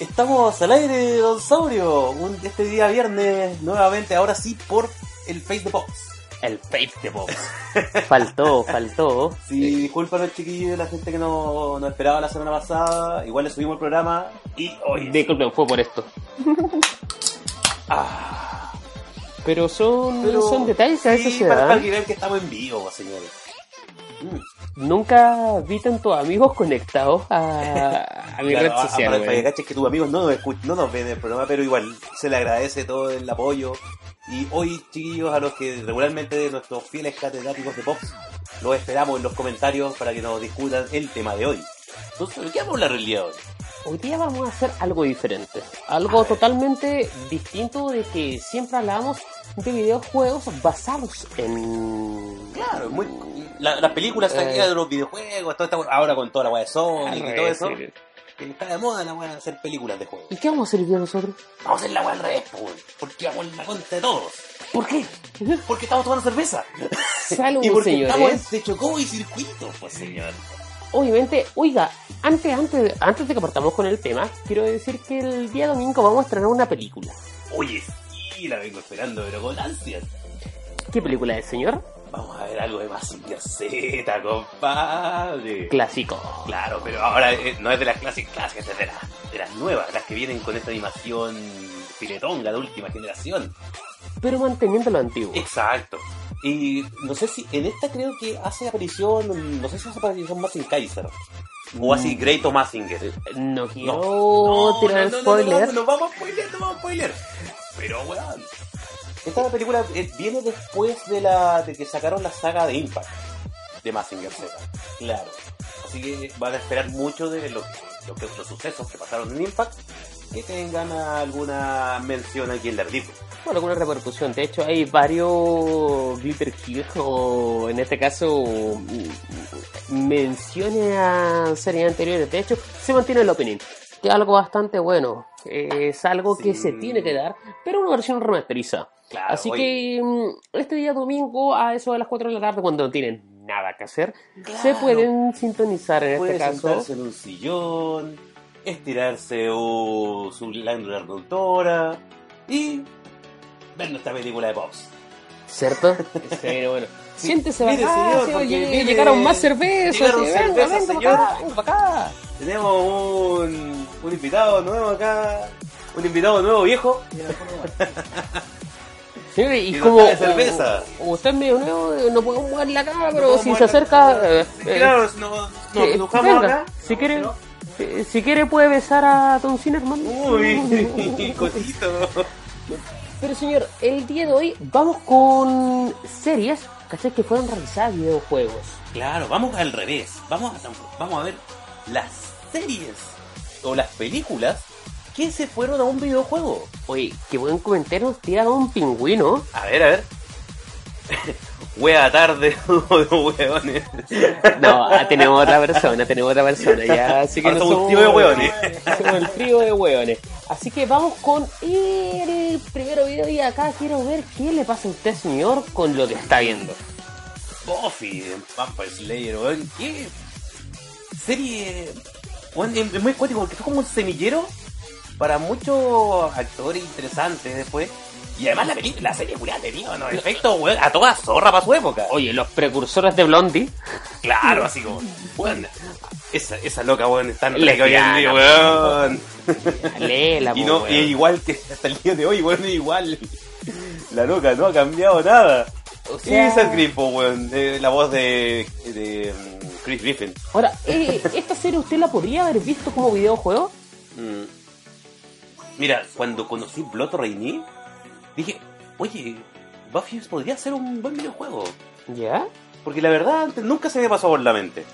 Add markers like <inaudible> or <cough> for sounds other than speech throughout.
Estamos al aire, Don Saurio. Un- este día viernes, nuevamente, ahora sí, por el Face de Pops. El Face de Box. <laughs> faltó, faltó. Sí, disculpan los chiquillos, la gente que no, no esperaba la semana pasada. Igual le subimos el programa y hoy. Disculpen, fue por esto. <laughs> Ah, Pero son, pero- son detalles que a veces sí, se para, para dan. que vean que estamos en vivo, señores. Nunca vi tantos amigos conectados a, a mi Claro, red social. para, que caches que tus amigos no nos, no nos ven en el programa, pero igual se le agradece todo el apoyo. Y hoy, chiquillos, a los que regularmente nuestros fieles catedráticos de Pops, los esperamos en los comentarios para que nos discutan el tema de hoy. Entonces, ¿de qué vamos a hablar el día de hoy? Hoy día vamos a hacer algo diferente. Algo totalmente distinto de que siempre hablamos de videojuegos basados en... Claro, muy, la- las películas Eh. de los videojuegos, todo esta- ahora con toda la weá de Sonic y todo eso, Sí. que está de moda la weá de hacer películas de juegos. ¿Y qué vamos a hacer hoy día nosotros? Vamos a hacer la weá al revés, weón, porque vamos en la cuenta de todos. ¿Por qué? Porque estamos tomando cerveza. Salud, <laughs> y porque estamos en señores. de chocó y circuito, pues señor. Obviamente, oiga, antes, antes, antes de que partamos con el tema, quiero decir que el día domingo vamos a estrenar una película. Oye, sí, la vengo esperando, pero con ansias. ¿Qué película es, señor? Vamos a ver algo de Mazinger Z, compadre. Clásico. Claro, pero ahora eh, no es de las clásicas clásicas, es de, las de las nuevas, las que vienen con esta animación filetonga de última generación. Pero manteniendo lo antiguo. Exacto. Y no sé si en esta creo que hace aparición, no sé si hace aparición Mazinger Kaiser. O así Great o Mazinger. No quiero No, tirar no, no, no, spoiler. No, no, vamos a spoiler, no vamos a spoiler. Pero, weón. Esta película eh, viene después de la de que sacaron la saga de Impact de Mazinger Z. Claro. Así que van a esperar mucho de lo, lo que, los sucesos que pasaron en Impact que tengan alguna mención aquí en Daredevil. Bueno, alguna repercusión. De hecho, hay varios Glitter Kill, o en este caso, mm, menciones a series anteriores. De hecho, se mantiene el opening. Que es algo bastante bueno. Es algo que se tiene que dar, pero una versión remasterizada. Claro, Así oye. que mm, este día domingo, a eso de las 4 de la tarde, cuando no tienen nada que hacer, se pueden sintonizar en este caso. sentarse en un sillón, estirarse o su lándula reductora y ver nuestra película de Pops. ¿Cierto? <laughs> Sí, bueno. Siéntese Mire, acá, señor, porque llegaron más cervezas. llegaron sí, venga, cervezas, venga, señor. para acá, venga para acá. Tenemos un, un invitado nuevo acá, un invitado nuevo viejo. Señor, y Y como, trae cerveza. como usted es medio nuevo, no podemos mover la cámara, pero si se acerca, eh, eh, no, no, venga, acá. si quiere, ¿no? si, si quiere puede besar a Don Cinerman. Uy, <laughs> <laughs> cosito. Pero señor, el día de hoy vamos con series, ¿cachai? Que fueron realizadas videojuegos. Claro, vamos al revés. Vamos a, vamos a ver las series o las películas que se fueron a un videojuego. Oye, qué buen comentario nos tira un pingüino. A ver, a ver. <laughs> Wea tarde, <laughs> hueones. No, ah, tenemos otra persona, tenemos otra persona, ya, así que Ahora no somos un trío de hueones. <laughs> Somos el trío de hueones. Así que vamos con el primer video y acá quiero ver qué le pasa a usted, señor, con lo que está viendo. Buffy, Vampire Slayer, weón. ¿Qué serie? Es muy cuático porque fue como un semillero para muchos actores interesantes después. Y además la, peli- la serie culiada tenía unos efectos, weón, a toda zorra para su época. Oye, los precursores de Blondie. Claro, así como, weón, esa, esa loca, weón, es tan Lesbiana, rica hoy en día, weón. Léela, <laughs> Y no, weón. y igual que hasta el día de hoy, weón, es igual. La loca no ha cambiado nada. O sea- Y esa es Grifo, weón, de la voz de, de mm, Chris Griffin. Ahora, eh, ¿esta serie usted la podría haber visto como videojuego? Mm. Mira, cuando conocí Blood Rainy, dije, oye, Buffy podría ser un buen videojuego. ¿Ya? Porque la verdad antes nunca se me pasó por la mente.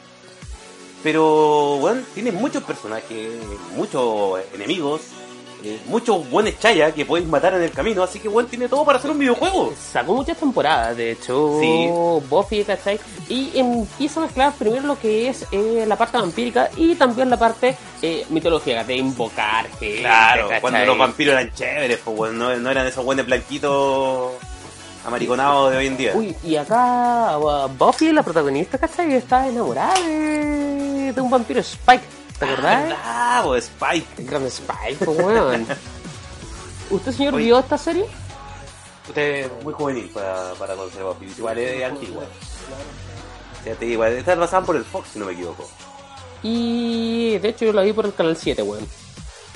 Pero, bueno, tiene muchos personajes, muchos enemigos, eh, muchos buenos chayas que podéis matar en el camino. Así que, bueno, tiene todo para hacer un videojuego. Sacó muchas temporadas, de hecho, Sí. Buffy, ¿cachai? Y empieza a mezclar primero lo que es eh, la parte vampírica y también la parte eh, mitológica, de invocar gente, Claro, ¿cachai? cuando los vampiros eran chéveres, pues, bueno, no, no eran esos buenos blanquitos amariconados de hoy en día. Uy, y acá uh, Buffy, la protagonista, ¿cachai? Está enamorada de, de un vampiro Spike. ¿Te acordás? Ah, pues Spike. Gran Spike, pues, weón. <laughs> ¿Usted, señor, Oye. vio esta serie? Usted es muy juvenil para, para Piece. Igual es antigua. Ya te digo, esta la pasaban por el Fox, si no me equivoco. Y de hecho yo la vi por el canal 7, weón.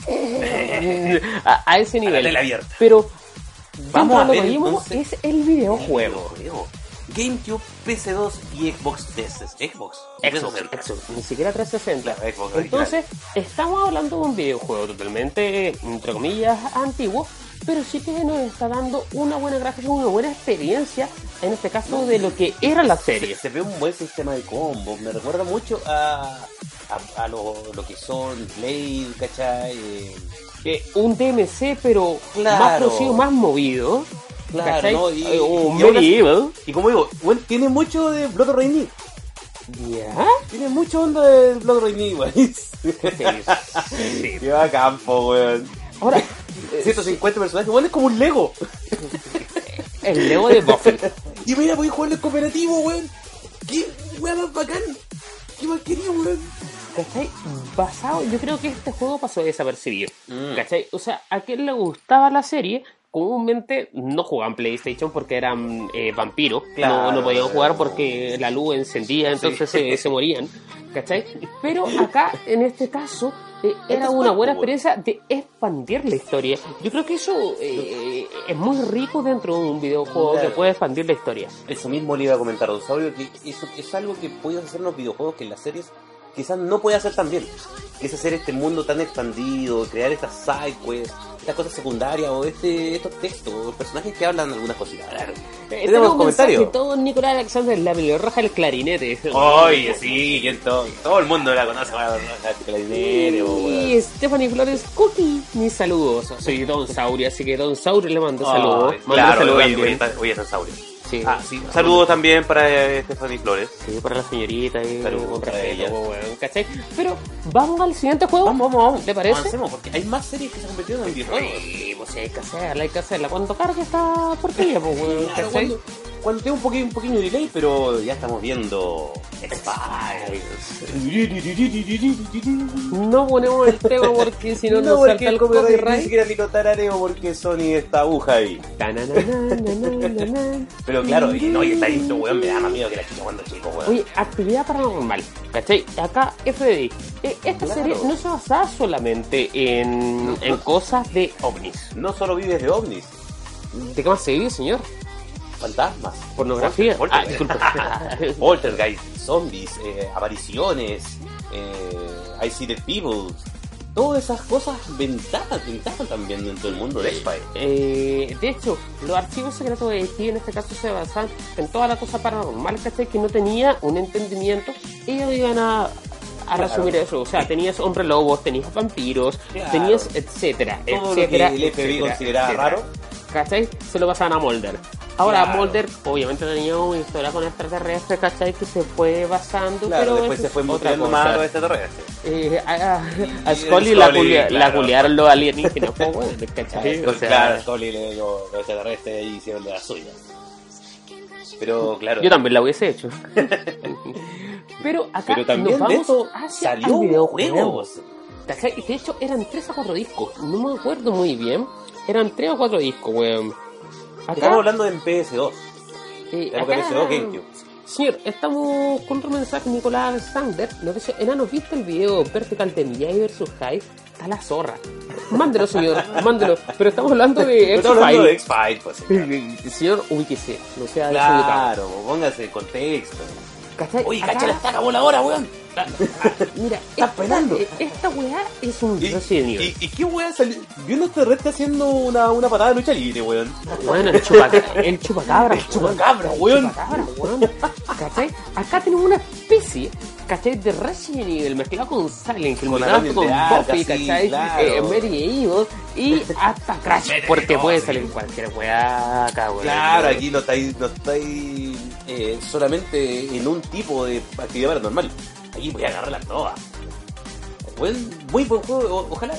<laughs> a, a ese A la nivel. tele abierta. Pero Vamos a ver, lo mismo entonces, es el videojuego. Videojuego. GameCube, PC2 y Xbox 3. Xbox. Xbox, 360. Xbox, ni siquiera 360. Claro, Xbox. Entonces, estamos hablando de un videojuego totalmente, entre comillas, antiguo, pero sí que nos está dando una buena gráfica, una buena experiencia, en este caso, de lo que era la serie. Se, se ve un buen sistema de combo. Me recuerda mucho a, a, a lo, lo que son Blade, ¿cachai? Eh, Eh, un DMC, pero Claro. más producido, más movido. Claro. ¿no? Y- Eh, y así- medieval. y como digo, bueno, tiene mucho de Blood Rainy. ¿Ya? Tiene mucha onda de Blood Rainy, weón. Sí, <laughs> sí. Qué bacán, po, weón. Ahora, 150 personajes, weón, es como un Lego. <laughs> el Lego de Buffy. <laughs> Y mira, voy a jugarlo en cooperativo, weón. Qué weón más bacán. Qué más querido, weón. ¿Cachai? Basado, yo creo que este juego pasó desapercibido. Mm. ¿Cachai? O sea, a quien le gustaba la serie, comúnmente no jugaban PlayStation porque eran eh, vampiros. Claro. No, no podían jugar porque la luz encendía, entonces se, se morían. ¿Cachai? Pero acá, en este caso, eh, era una buena experiencia de expandir la historia. Yo creo que eso eh, es muy rico dentro de un videojuego Claro. que puede expandir la historia. Eso mismo le iba a comentar a Saurio, que eso es algo que pueden hacer en los videojuegos que en las series quizás no puede hacer tan bien. Que es hacer este mundo tan expandido, crear estas side quests, estas cosas secundarias o este, estos textos, personajes que hablan algunas cositas. Eh, Tenemos un comentarios. mensaje, Todo Nicolás Alexander, la pelirroja el clarinete. Oye, sí, todo, todo el mundo la conoce, la clarinete, po, weón. Y Stephanie Flores, Cookie, mis saludos. Soy Don Saurio, así que Don Saurio le mando saludos. Ay, Mando Claro, saludos hoy está Saurio. Sí. Ah, sí. También para eh, Stephanie Flores. Sí, para la señorita y Saludos para ella. ¿cachai? Pero vamos al siguiente juego. Vamos, vamos, vamos. ¿Te parece? Avancemos, porque hay más series que se han convertido en videojuegos. Sí, pues hay que hacerla, hay que hacerla. Cuando cargue esta porquería, pues, weón, Claro, ¿cachai? cuando, cuando tengo un pequeño, un pequeño delay, pero ya estamos viendo X-Files. No ponemos el tema porque si no, <laughs> No, nos salta el el copyright ni copyright. siquiera lo tarareo porque Sony está aguja ahí. Pero claro, y no, y esta intro, weón, me da más miedo que la chica cuando chico, weón. Oye, actividad paranormal, ¿cachai? Acá, FBI. eh, esta Claro. serie no se basaba solamente en, en cosas de ovnis. No solo vives de ovnis, ¿De qué más se vive, señor? Fantasmas, Pornografía. Polter- Ah, <laughs> poltergeist, zombies, eh, apariciones, eh, I see the people. Todas esas cosas ventajan, ventajan también dentro del mundo de X-Files. Eh, de hecho, los archivos secretos de IT en este caso se basan en toda la cosa paranormal, ¿cachai? Que no tenía un entendimiento. Ellos iban a, a Claro. resumir eso. O sea, tenías hombre lobos, tenías vampiros, Claro. tenías etcétera, Todo lo que etcétera. el FBI etcétera, consideraba etcétera. raro. ¿Cachai? Se lo pasaban a Mulder. Ahora, Claro. Mulder obviamente tenía una historia con extraterrestres, ¿cachai? Que se fue basando, Claro, pero después se fue otra mostrando cosa. más los extraterrestres. Eh, a, a- a Y Scully la, culiaron los alienígenas, pues, bueno, ¿cachai? O sea, claro, Scully le dio los extraterrestres ahí hicieron de la suya. Pero claro, Yo también la hubiese hecho. <laughs> Pero acá pero también nos de vamos hacia salió el videojuego. juegos. ¿Cachai? De hecho, eran 3 a 4 discos. No me acuerdo muy bien. Eran 3 o 4 discos, weón. Acá, Estamos hablando en PS2. eh, de acá- PS2 GameCube. Señor, estamos con otro mensaje. Nicolás Alexander nos dice: Enano, ¿viste el video vertical de Miyagi vs. Hyde? Está la zorra. Mándelo, señor, mándelo. Pero estamos hablando de Pero Estamos hablando de X-File. X-Files, pues. <laughs> Señor, ubíquese. No sea. Claro, póngase contexto. ¿Cachai? Oye, Acá- cacha la estaca voladora, weón. Mira, Está esta, pelando. eh, esta weá es un ¿Y, Resident Evil. y, y qué weón salió? Vi un extraterrestre haciendo una, una patada de lucha libre, weón. Bueno, el chupacabra. El chupacabra, El chupacabra, weón. El chupacabra, weón. ¿Cachai? Acá tenemos una especie, ¿cachai? De Resident Evil mezclado con Silent Hill, Con mezclado con Buffy, sí, ¿cachai? claro. Eh, Medieval y hasta Crash, porque puede sí. salir cualquier weá acá, weón. Claro, aquí no estáis, no estáis eh, solamente en un tipo de actividad paranormal. Aquí voy a agarrarla toda. Buen, muy buen juego. O- ojalá,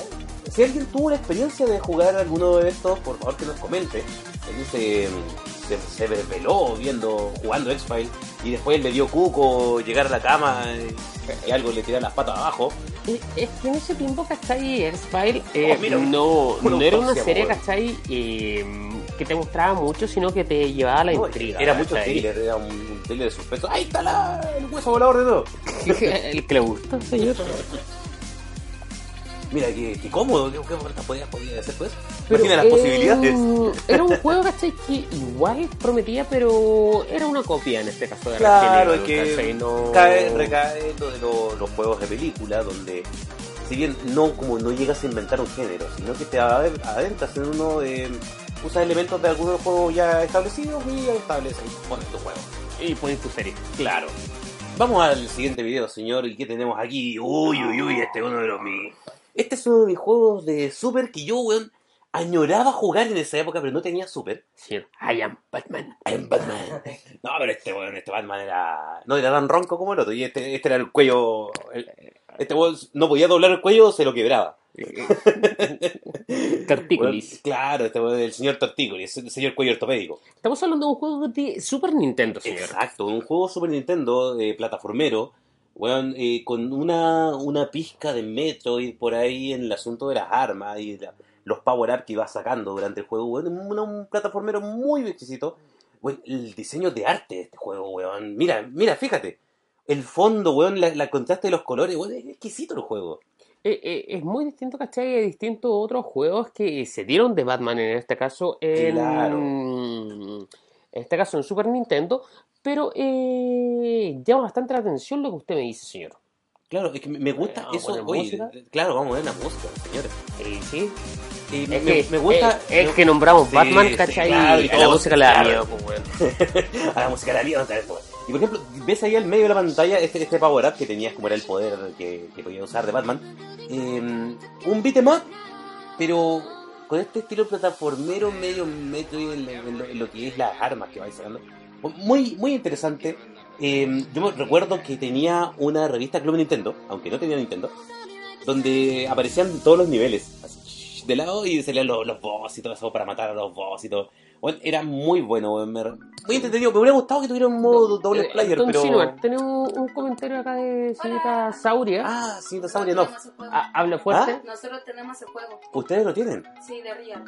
si alguien tuvo la experiencia de jugar alguno de estos, por favor que nos comente. Él se, se, se desveló viendo, jugando X-Files y después le dio cuco llegar a la cama y, y algo le tiró las patas abajo. Es que en ese tiempo, ¿cachai? X-File eh, Oh, no, no era una serie. ¿cachai? Eh, que te mostraba mucho, sino que te llevaba a la No, intriga. era mucho thriller, era un, un thriller de suspenso. ¡Ahí está la, el hueso volador de todo! <laughs> El que le gusta, señor. Mira, qué, qué cómodo, qué, qué podía, podía hacer pues. Pero, Imagina las eh, posibilidades. Era un juego, ¿cachai? Que igual prometía, pero era una copia en este caso de Claro, Resident es Evil, que. No- cae, recae lo de lo- los juegos de película, donde si bien no como no llegas a inventar un género, sino que te ade- adentras en uno de usas elementos de algunos juegos ya establecidos y estableces pones tu juego. Y pones tu serie. Claro. Vamos al siguiente video, señor, y qué tenemos aquí. Uy, uy, uy, este es uno de los mis. Este es uno de mis juegos de Super que yo, weón, añoraba jugar en esa época, pero no tenía Super. Sí. I am Batman. En Batman. No, pero este weón, este Batman era. No era tan ronco como el otro. Y este, este era el cuello. el- este weón no podía doblar el cuello, se lo quebraba. <laughs> Tortícolis. Weón, claro, este el señor Tortícolis, el señor cuello ortopédico. Estamos hablando de un juego de Super Nintendo, señor. Exacto, un juego Super Nintendo, eh, plataformero, weón, eh, con una, una pizca de Metroid por ahí en el asunto de las armas y la- los power-up que iba sacando durante el juego, weón, un, un plataformero muy exquisito. Weón, el diseño de arte de este juego, weón. Mira, mira, fíjate. El fondo, weón, la, la contraste de los colores, weón, es exquisito el juego. Eh, eh, es muy distinto, ¿cachai? A distintos otros juegos que se dieron de Batman en este caso. En, Claro. En este caso en Super Nintendo. Pero eh, llama bastante la atención lo que usted me dice, señor. Claro, es que me gusta a eso. Oye, música. claro, vamos a ver la música, señores. Eh, sí. Es me, que, me gusta. eh, es que nombramos Sí, Batman, sí, ¿cachai? claro, y a la música claro. miedo, pues, <laughs> a la música de la mierda. Y por ejemplo, ves ahí al medio de la pantalla este, este power up que tenías como era el poder que, que podía usar de Batman. Eh, un beat'em up, pero con este estilo plataformero medio metro en, lo, que es las armas que vais sacando. Muy, muy interesante. Eh, yo recuerdo que tenía una revista Club Nintendo, aunque no tenía Nintendo, donde aparecían todos los niveles. así, de lado y salían los, los boss y todo eso para matar a los boss y todo. Bueno, era muy bueno, weón, me- muy entretenido. Me hubiera gustado que tuviera un modo doble Eh, player, Don pero. Silver, tenemos un comentario acá de señorita Sauria. Ah, no sabría, no. Ah, habla fuerte. Nosotros tenemos el juego, ¿Ustedes lo tienen? sí, de Real.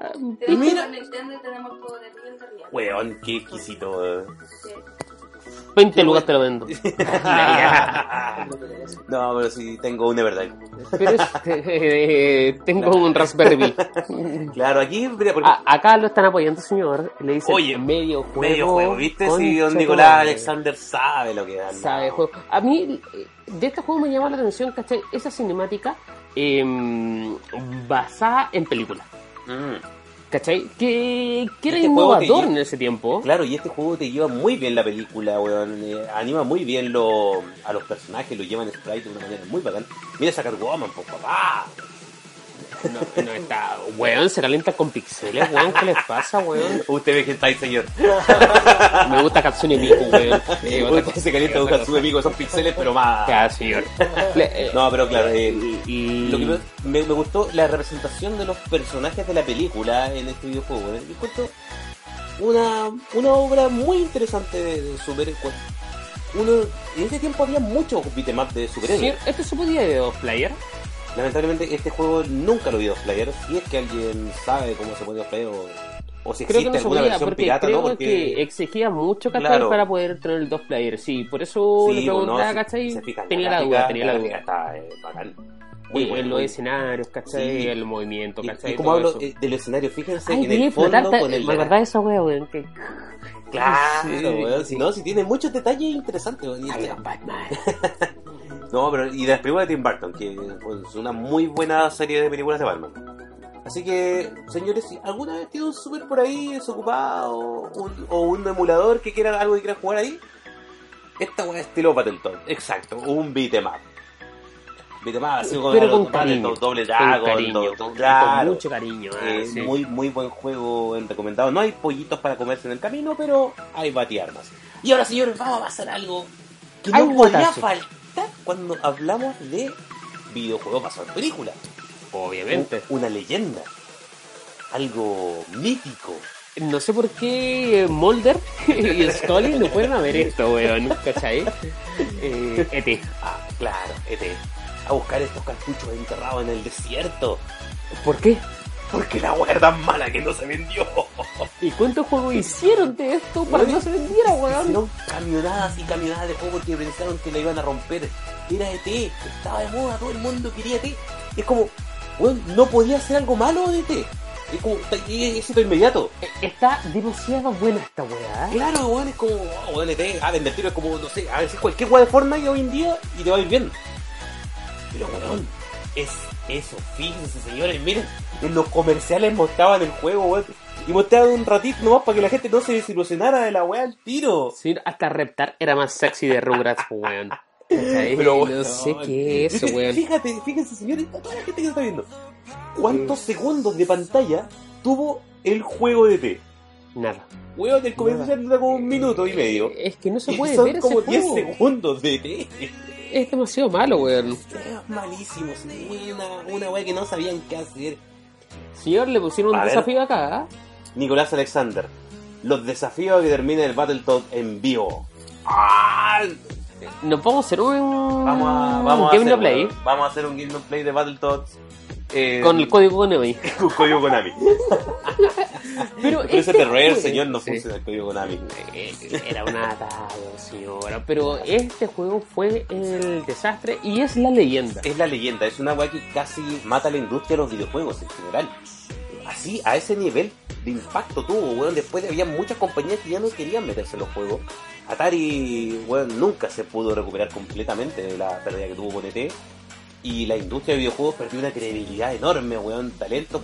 Ah, Tenemos mira. Nintendo y tenemos el juego de Real de Real. Weón, qué exquisito, weón. Sí. 20 lucas te lo vendo. <laughs> no, pero sí, tengo un Everdrive. Pero es- eh, tengo un Raspberry Pi. <laughs> Claro, aquí, mira, porque. A- acá lo están apoyando, señor. Le dice Oye, medio juego. medio juego, ¿viste? Si don Nicolás. Alexander sabe lo que da. Sabe juego. A mí, eh, de este juego me llama la atención, ¿cachai? Esa cinemática em, basada en películas. Mm. ¿Cachai? Que, que era Este innovador en ese tiempo. Claro, y este juego te lleva muy bien la película, weón. Eh, anima muy bien lo, a los personajes, lo llevan sprite de una manera muy bacán. Mira sacar Woman, po, papá. No, no está. Weón, se calienta con pixeles, weón. ¿Qué les pasa, weón? Usted ve que está ahí, señor. Me gusta Katsune Miku, weón. Otra Usted se calienta con Hatsune Miku, esos pixeles, pero más. Ya, señor. Eh, No, pero claro, eh, y- lo que me, me- me gustó la representación de los personajes de la película en este videojuego. ¿eh? Yo encuentro una, una obra muy interesante de, de super. Uno, en ese tiempo había muchos beat'em up de superhéroes. Señor, ¿este se podía de dos player? Lamentablemente este juego nunca lo vi dos player. Si es que alguien sabe cómo se puede dos player o, o si Creo existe que no se alguna podía, versión porque pirata, creo ¿no? Porque que exigía mucho, ¿cachai? Claro. Para poder tener el dos player. Sí, por eso Sí, le preguntaba, se- ¿cachai? se fijan, tenía la gráfica- duda, tenía la gráfica duda. Está eh, bacán. Muy Eh, bueno, en los escenarios, ¿cachai? Sí. El movimiento, Y, ¿cachai? y como Todo hablo eh, del escenario, fíjense Ay, en el fondo flotarte- con el. Me acordaba de esa wea, weón. Que... Claro, <laughs> Sí. weón, si no, si tiene muchos detalles interesantes. weón, y Batman. <laughs> No, pero y de las películas de Tim Burton, que es una muy buena serie de películas de Batman. Así que, señores, si alguna vez tiene un super por ahí desocupado un- o un emulador que quiera algo que quiera jugar ahí, esta weá es estilo Battletoad, exacto, un beat'em up. Beat'em up, así como Pero con cariño. Doble Con Dragon, cariño, do- con, claro. con mucho cariño. ah, Eh, sí. muy, muy buen juego en recomendado. No hay pollitos para comerse en el camino, pero hay batiarmas. Y ahora, señores, vamos a pasar algo que no podía guatazo. Cuando hablamos de videojuegos basados en películas. Obviamente. Un- Una leyenda. Algo mítico. No sé por qué Mulder <laughs> y Scully no pueden haber esto, weón. ¿Cachai? Eh, ET. Ah, claro, ET. a buscar estos cartuchos enterrados en el desierto. ¿Por qué? Porque la weá era tan mala que no se vendió. ¿Y cuántos juegos hicieron de esto para que no se vendiera, weón? Hicieron camionadas y camionadas de juegos que pensaron que la iban a romper. Era ET, estaba de moda, todo el mundo quería ET. Es como, weón, no podía ser algo malo de ET. Es como, es éxito inmediato. Está demasiado buena esta weá. Claro, weón, es como, oh, weón, ET, ah, vender tiro es como, no sé, a veces cualquier weá de Fortnite hoy en día y te va a ir bien. Pero weón, es eso, fíjense señores, miren, en los comerciales mostraban el juego, weón. Y mostraban un ratito nomás para que la gente no se desilusionara de la weá al tiro. Sí, hasta Reptar era más sexy de Rugrats, weón. <laughs> Pero, no sé qué es eso, weón. Fíjate, fíjense señores, toda la gente que está viendo. ¿Cuántos segundos de pantalla tuvo el juego de T? Nada. Weón, el comercial dura como un minuto y medio. Es que no se Y puede son ver como ese 10 juego. segundos de T. Es demasiado malo, weón. Es malísimo, sí, una, una weá que no sabían qué hacer. Señor, le pusieron A un ver. desafío acá. ¿ah? Nicolás Alexander. Los desafíos que termine el Battletoad en vivo. ¡Ah! Nos vamos a hacer un. Vamos a, vamos a Game hacer, no Play vamos a hacer un Game no Play de Battletoads. Eh, con el código Konami. <laughs> con código Konami. Pero Pero ese este terror, juego- señor, no Sí. funciona el código Konami. Eh, Era una atado, señora. Pero este juego fue el desastre y es la leyenda. Es la leyenda, es una weá que casi mata la industria de los videojuegos en general. Así, a ese nivel de impacto tuvo, weón. Después había muchas compañías que ya no querían meterse en los juegos. Atari, weón, nunca se pudo recuperar completamente de la pérdida que tuvo con ET. Y la industria de videojuegos perdió una credibilidad enorme, weón. Talentos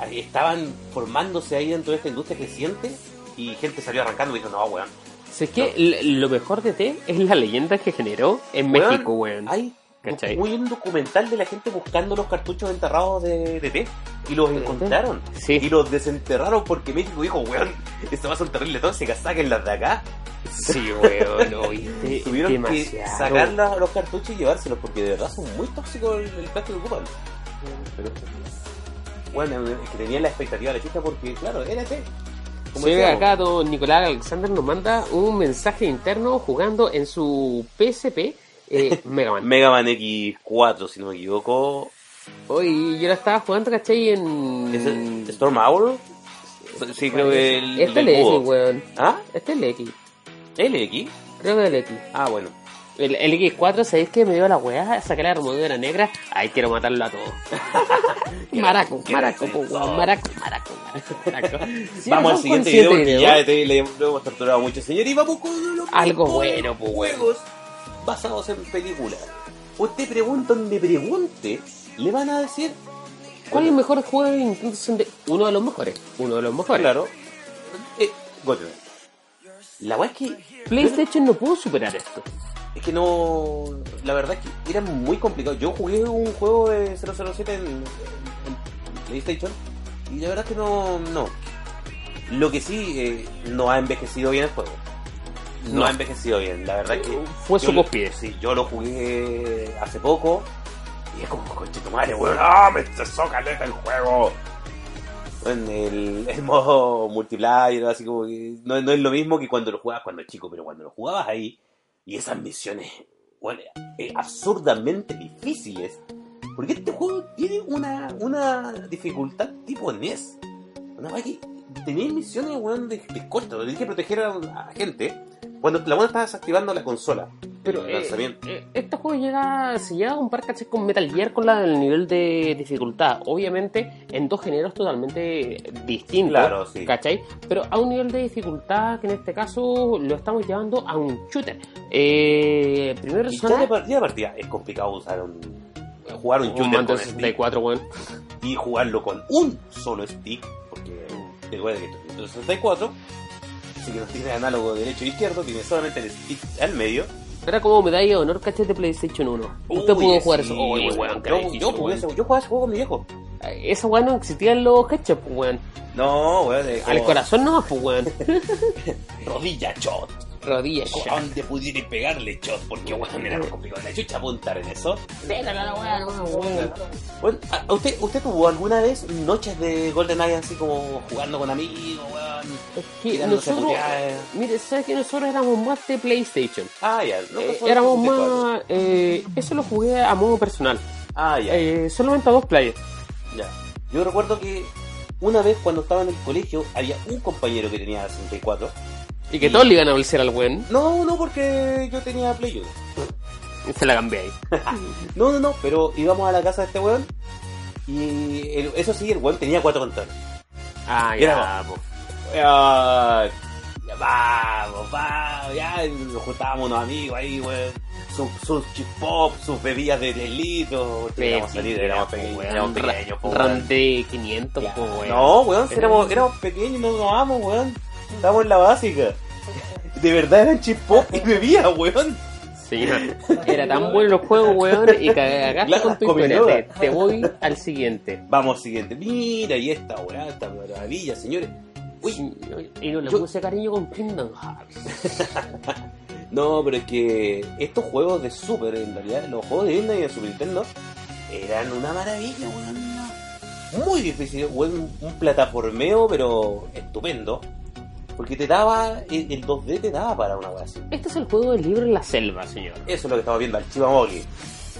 ahí estaban formándose ahí dentro de esta industria creciente. Y gente salió arrancando y dijo, no, weón. Si es que lo mejor de T es la leyenda que generó en Weón, México, weón. Hay ¿Cachai? muy un documental de la gente buscando los cartuchos enterrados de, de té y los encontraron. Sí. Y los desenterraron porque México dijo, weón, <laughs> esto va a ser terrible tóxica, sáquenlas de acá. Sí, weón, oíste. <laughs> Tuvieron demasiado. que sacar los cartuchos y llevárselos porque de verdad son muy tóxicos el, el plástico que ocupan. Pero, bueno, es que tenían la expectativa de la chucha porque, claro, era Sí, decíamos. acá don Nicolás Alexander nos manda un mensaje interno jugando en su PSP eh, <laughs> Mega Man. Mega Man X4, si no me equivoco. Hoy yo la estaba jugando, ¿cachai? En. ¿Es el Storm Hour? Sí, creo que el, Este es el X, weón. ¿Ah? Este es el X. ¿LX? Creo que es el X. Ah, bueno. El, el X4, ¿sabéis que me dio la weá? Saqué la armadura negra. Ay, quiero matarlo a todos. <laughs> maraco, maraco, po, receso. weón. Maraco, maraco, maraco, maraco. <laughs> Sí, vamos al siguiente video de porque ya te- le, hemos torturado mucho, señor. Y vamos con los Algo bueno, pues, juegos basados en películas. Usted pregunta donde pregunte, le van a decir. ¿Cuál es el mejor juego de Nintendo 64? Uno de los mejores. Uno de los mejores. Claro. Eh, Gotham. La weá es que. PlayStation no pudo superar esto. Es que no. La verdad es que era muy complicado. Yo jugué un juego de 007 en, en- PlayStation y la verdad es que no. no. Lo que sí, eh, no ha envejecido bien el juego. No, No. ha envejecido bien. La verdad es que. Fue su cúspide. Sí, yo lo jugué hace poco y es como, coche tu madre, weón. ¡Ah, me estresó caleta el juego! En el, <laughs> el modo multiplayer, así como que no, no es lo mismo que cuando lo jugabas cuando chico, pero cuando lo jugabas ahí y esas misiones bueno, eh, absurdamente difíciles, porque este juego tiene una, una dificultad tipo NES. Una weá que tenéis misiones weón, de, de corto, le dije proteger a, a gente cuando la buena estaba desactivando la consola. Pero el eh, lanzamiento. eh, este juego llega, se llega a un par ¿cachai? con Metal Gear con la, el nivel de dificultad. Obviamente en dos géneros totalmente distintos. Claro, sí. ¿Cachai? Pero a un nivel de dificultad que en este caso lo estamos llevando a un shooter. Eh, primero ya de partida a partida es complicado usar un jugar un Un shooter con de stick 64, weón. y jugarlo con un solo stick, porque que esto es Nintendo 64, así que no tiene análogo derecho e izquierdo, tiene solamente el stick al medio. Era como medalla de honor, ¿cachai? De PlayStation 1. Usted Uy, pudo jugar sí, eso. Uy, weón, yo, yo, jugué ese, yo jugaba ese juego con mi viejo. Esa weón no existía en los ketchup, weón. No, weón, Al como corazón no, pues, weón. <laughs> rodilla shot. Rodillas, A donde pudiera pegarle shot, porque weón era muy complicado. La chucha apuntar en eso. Pégale a la weá, weón. Bueno, ¿a- ¿usted, ¿usted tuvo alguna vez noches de GoldenEye así como jugando con amigos, weón? Es que nosotros, mire, ¿sabes que nosotros éramos más de PlayStation? Ah, ya. No, Eh, éramos 64. más... Eh, eso lo jugué a modo personal. Ah, ya. Eh, solamente a dos players. Ya. Yo recuerdo que una vez cuando estaba en el colegio había un compañero que tenía 64. Y que Y- todos le iban a bolsear al weón. No, no, porque yo tenía Play 1. Y se la cambié ahí. <laughs> No, no, no, pero íbamos a la casa de este weón y el- eso sí, el weón tenía cuatro controles. Ah, Era ya, po. Ah, ya vamos, vamos, ya y nos juntábamos unos amigos ahí, weón. Sus, sus chip pop, sus bebidas de 10 litros. Éramos salir, éramos pequeños, éramos pequeños, po, weón. De 500, po, weón. No, weón, éramos, éramos pequeños, no tomamos, weón. Estábamos en la básica. De verdad eran chip pop y bebía, weón. Sí, era tan bueno los juegos, weón, y cagaste con tu historia. Te, te voy al siguiente. Vamos al siguiente. Mira, y esta weá, esta maravilla, señores. Uy, Y no le yo- puse cariño con Kingdom Hearts. <laughs> No, pero es que estos juegos de Super, en realidad, los juegos de Disney y de Super Nintendo, eran una maravilla, weón. Muy difícil, weón. Un plataformeo, pero estupendo. Porque te daba, el, el 2D te daba para una weá así. Este es el juego del libro en la selva, señor. Eso es lo que estamos viendo, al Chivamogi.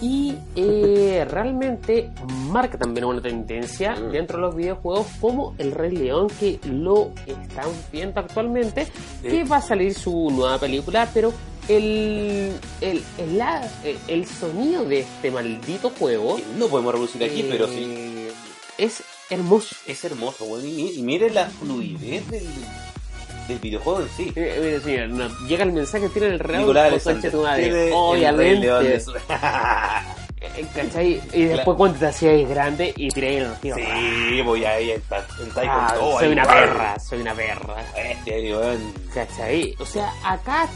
Y eh, <laughs> realmente marca también una tendencia Mm. dentro de los videojuegos como el Rey León que lo están viendo actualmente, que va a salir su nueva película, pero el, el, el, la- el- el sonido de este maldito juego Que no podemos reproducir aquí, eh, pero sí. es hermoso. Es hermoso, weón. Y, mi- y mire la fluidez del, del videojuego en sí. No, llega el mensaje, tiene el real Nicolás Alexander. tu madre. Obviamente. Su- <laughs> Eh, ¿Cachai? Y después cuando te hacías grande y tiré el tío. Sí, voy ahí, ahí Ah, con todo. soy ahí, una perra, soy una perra. Este. ¿Cachai? O sea, acá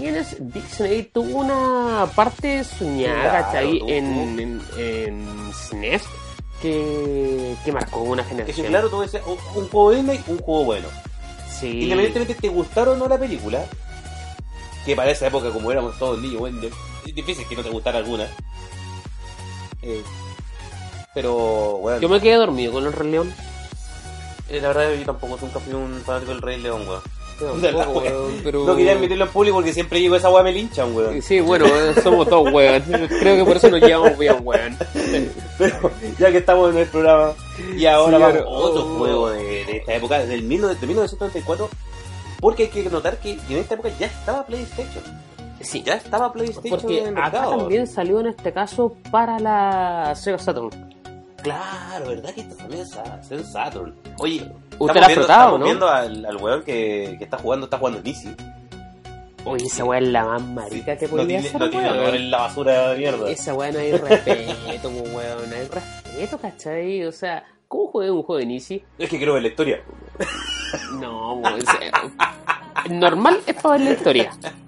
tienes Disney tuvo una parte soñada, Claro, ¿cachai? En, en, en SNES que, que marcó una Es que generación. claro, tú decías, un, un juego un juego bueno. Sí. Independientemente te gustara o no la película, que para esa época, como éramos todos niños, bueno, es difícil que no te gustara alguna. Eh, pero, bueno, Yo me quedé dormido con el Rey León. eh, la verdad yo tampoco nunca fui un fanático del Rey León, weón. <laughs> La tampoco, weón, pero... No quería admitirlo en público porque siempre digo esa weá me linchan, weón. Sí, bueno, eh, somos todos weón. Creo que por eso nos llevamos bien, weón. <laughs> Pero ya que estamos en el programa, y ahora Sí, vamos a otro oh. juego de, de esta época, del 19 de 1994, porque hay que notar que en esta época ya estaba PlayStation. Sí, Ya estaba PlayStation porque en el acá también salió en este caso para la Sega Saturn. Claro, ¿verdad que esto también es Sa- es Saturn? Oye, ¿Usted la ha frotado, no? viendo al, al weón que, que está jugando, está jugando en Easy. Oye, esa weá es la más marica que no podría tiene, ser, no tiene weón. en la basura de mierda. Esa weá no hay respeto, <laughs> weón. No hay respeto, ¿cachai? O sea, ¿cómo juega un juego en Easy? Es que quiero ver la historia. No, weón. normal es para ver la historia. <laughs>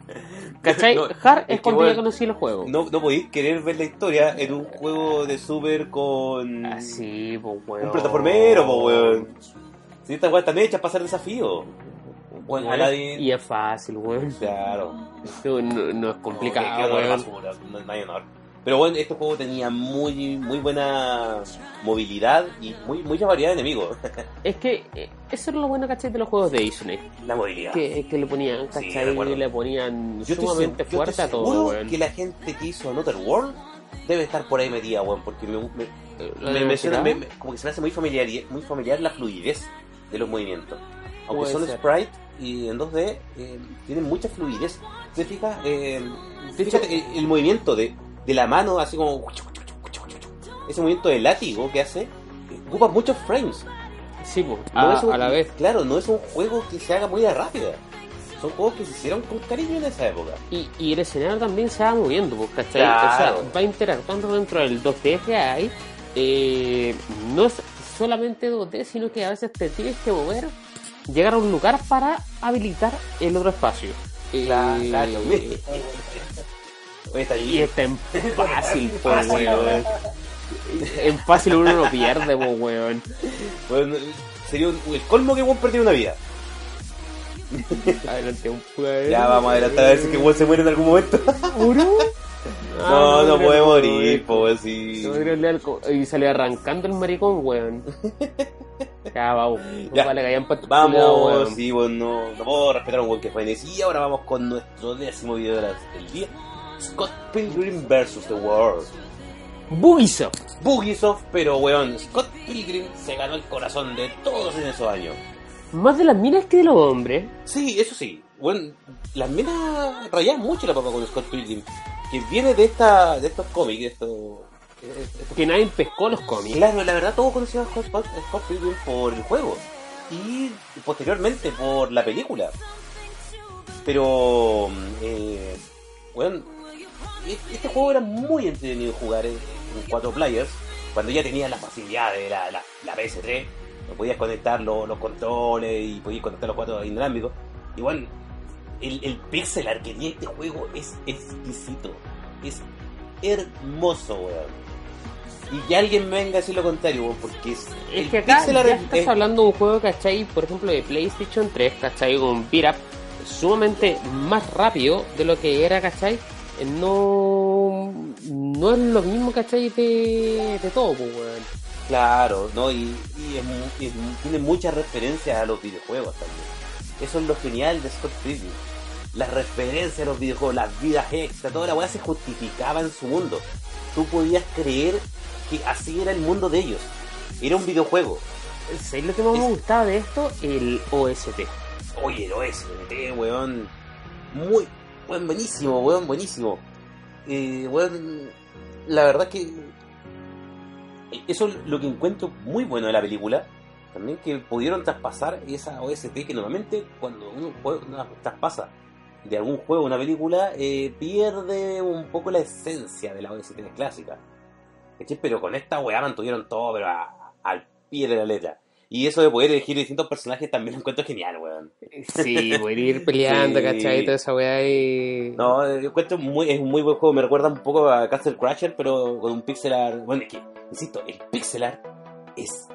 ¿Cachai? No, Hard es cuando ya weón, conocí el juego. No, no podéis querer ver la historia en un juego de super con Así, pues, weón. un plataformero, po, weón. Si estas weas están hechas para hacer desafíos. Bueno, Aladdin. Y es fácil, weón. Claro. No, no- no es No, complicado, honor weón. basura, no, no hay honor. Pero bueno, este juego tenía muy muy buena movilidad y muy mucha variedad de enemigos. <laughs> Es que eh, eso es lo bueno, ¿cachai? De los juegos de Disney. la movilidad. Que, que le ponían, Sí, ¿cachai? recuerdo. le ponían Yo estoy, sumamente yo fuerte estoy a todo, que la gente que hizo Another World debe estar por ahí metida, weón, porque me, me, como que se me hace muy familiar, muy familiar la fluidez de los movimientos. Aunque son ser. sprite y en 2D, eh, tienen mucha fluidez. ¿Te fijas? Eh, fíjate, el, el movimiento de, de la mano, así como... Ese movimiento de látigo que hace, ocupa muchos frames. Sí, pues, No a, es un- a la vez. Claro, no es un juego que se haga muy rápida. Son juegos que se hicieron con cariño en esa época. Y, y el escenario también se va moviendo, ¿cachai? Claro. O sea, va interactuando dentro del 2D que hay. Eh, no es solamente 2D, sino que a veces te tienes que mover, llegar a un lugar para habilitar el otro espacio. Eh, Oye, está y está en fácil, <laughs> pues, weón. En fácil uno no pierde, pues, weón. Bueno, sería un- el colmo que Juan perdió una vida. Adelante, un weón. Ya vamos a adelantar a ver si que Juan se muere en algún momento. ¿Uru? Ah, no, no, puede morir, pues sí. Y salió arrancando el maricón, weón. Ya, vamos. Ya. Vale, Vamos, weón. sí, bueno, no, no puedo respetar a un buen que fue Y ahora vamos con nuestro décimo video de la- del día. Scott Pilgrim vs. The World. Bugisoft. Bugisoft, pero weón, Scott Pilgrim se ganó el corazón de todos en esos años. Más de las minas que de los hombres. Sí, eso sí. Bueno, las minas rayaban mucho la papa con Scott Pilgrim. Que viene de esta de estos cómics, de estos... estos- Que nadie pescó los cómics. Claro, la verdad todos conocían a Scott, Pilgrim por el juego. Y posteriormente por la película. Pero... eh, bueno, este juego era muy entretenido jugar en, en cuatro players. Cuando ya tenía la facilidad de la, la, la PS3. no Podías conectar lo- los controles y podías conectar los cuatro inalámbricos. Y bueno, el, el pixel art que tiene este juego es exquisito. Es hermoso, weón. Y que alguien me venga a decir lo contrario, weón, porque es. Es el que acá ya es- estás es- hablando de un juego, ¿cachai? Por ejemplo, de PlayStation 3, ¿cachai? Un beat up sumamente más rápido de lo que era, ¿cachai? No, no es lo mismo, ¿cachai? De, de todo, pues, weón. Claro, ¿no? Y, es tiene muchas referencias a los videojuegos también. Eso es lo genial de Scott Pilgrim. Las referencias a los videojuegos, las vidas extra, toda la weá se justificaba en su mundo. Tú podías creer que así era el mundo de ellos. Era un videojuego. ¿Sabes lo que más me gustaba de esto? El OST. Oye, el OST, weón. Muy, weón, buenísimo, weón, buenísimo. Eh, la verdad que eso es lo que encuentro muy bueno de la película. También que pudieron traspasar esa OST que normalmente cuando uno juega, traspasa de algún juego una película eh, pierde un poco la esencia de la OST clásica. Pero con esta weá mantuvieron todo pero al pie de la letra. Y eso de poder elegir distintos personajes también lo encuentro genial, weón. Sí, a ir peleando, <laughs> Sí. ¿cachai? Toda esa weá y... No, yo encuentro muy, es un muy buen juego, me recuerda un poco a Castle Crasher, pero con un pixel art. Bueno, es que, insisto, el pixel art es,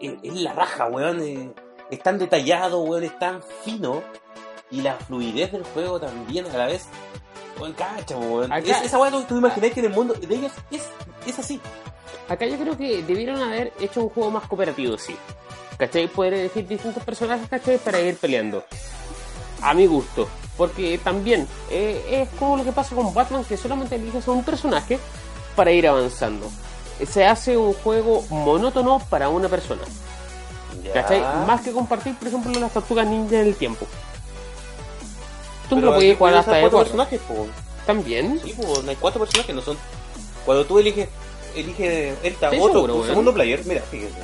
es, es la raja, weón. Es tan detallado, weón, es tan fino. Y la fluidez del juego también a la vez. Weón, cacha, weón. Acá- Es- esa weón, tú, tú imaginas que en el mundo de ellos es, es así. Acá yo creo que debieron haber hecho un juego más cooperativo, sí. ¿Cachai? Poder elegir distintos personajes, ¿cachai? Para ir peleando. A mi gusto. Porque también eh, es como lo que pasa con Batman, que solamente eliges a un personaje para ir avanzando. Se hace un juego monótono para una persona. Ya. ¿Cachai? Más que compartir, por ejemplo, las tortugas ninja en el tiempo. Tú Pero lo podías jugar hasta de cuatro personajes, po. También. Sí, pues, hay cuatro personajes, no son. Cuando tú eliges, elige esta ¿Estás otro, seguro, weón? segundo player, mira, fíjense.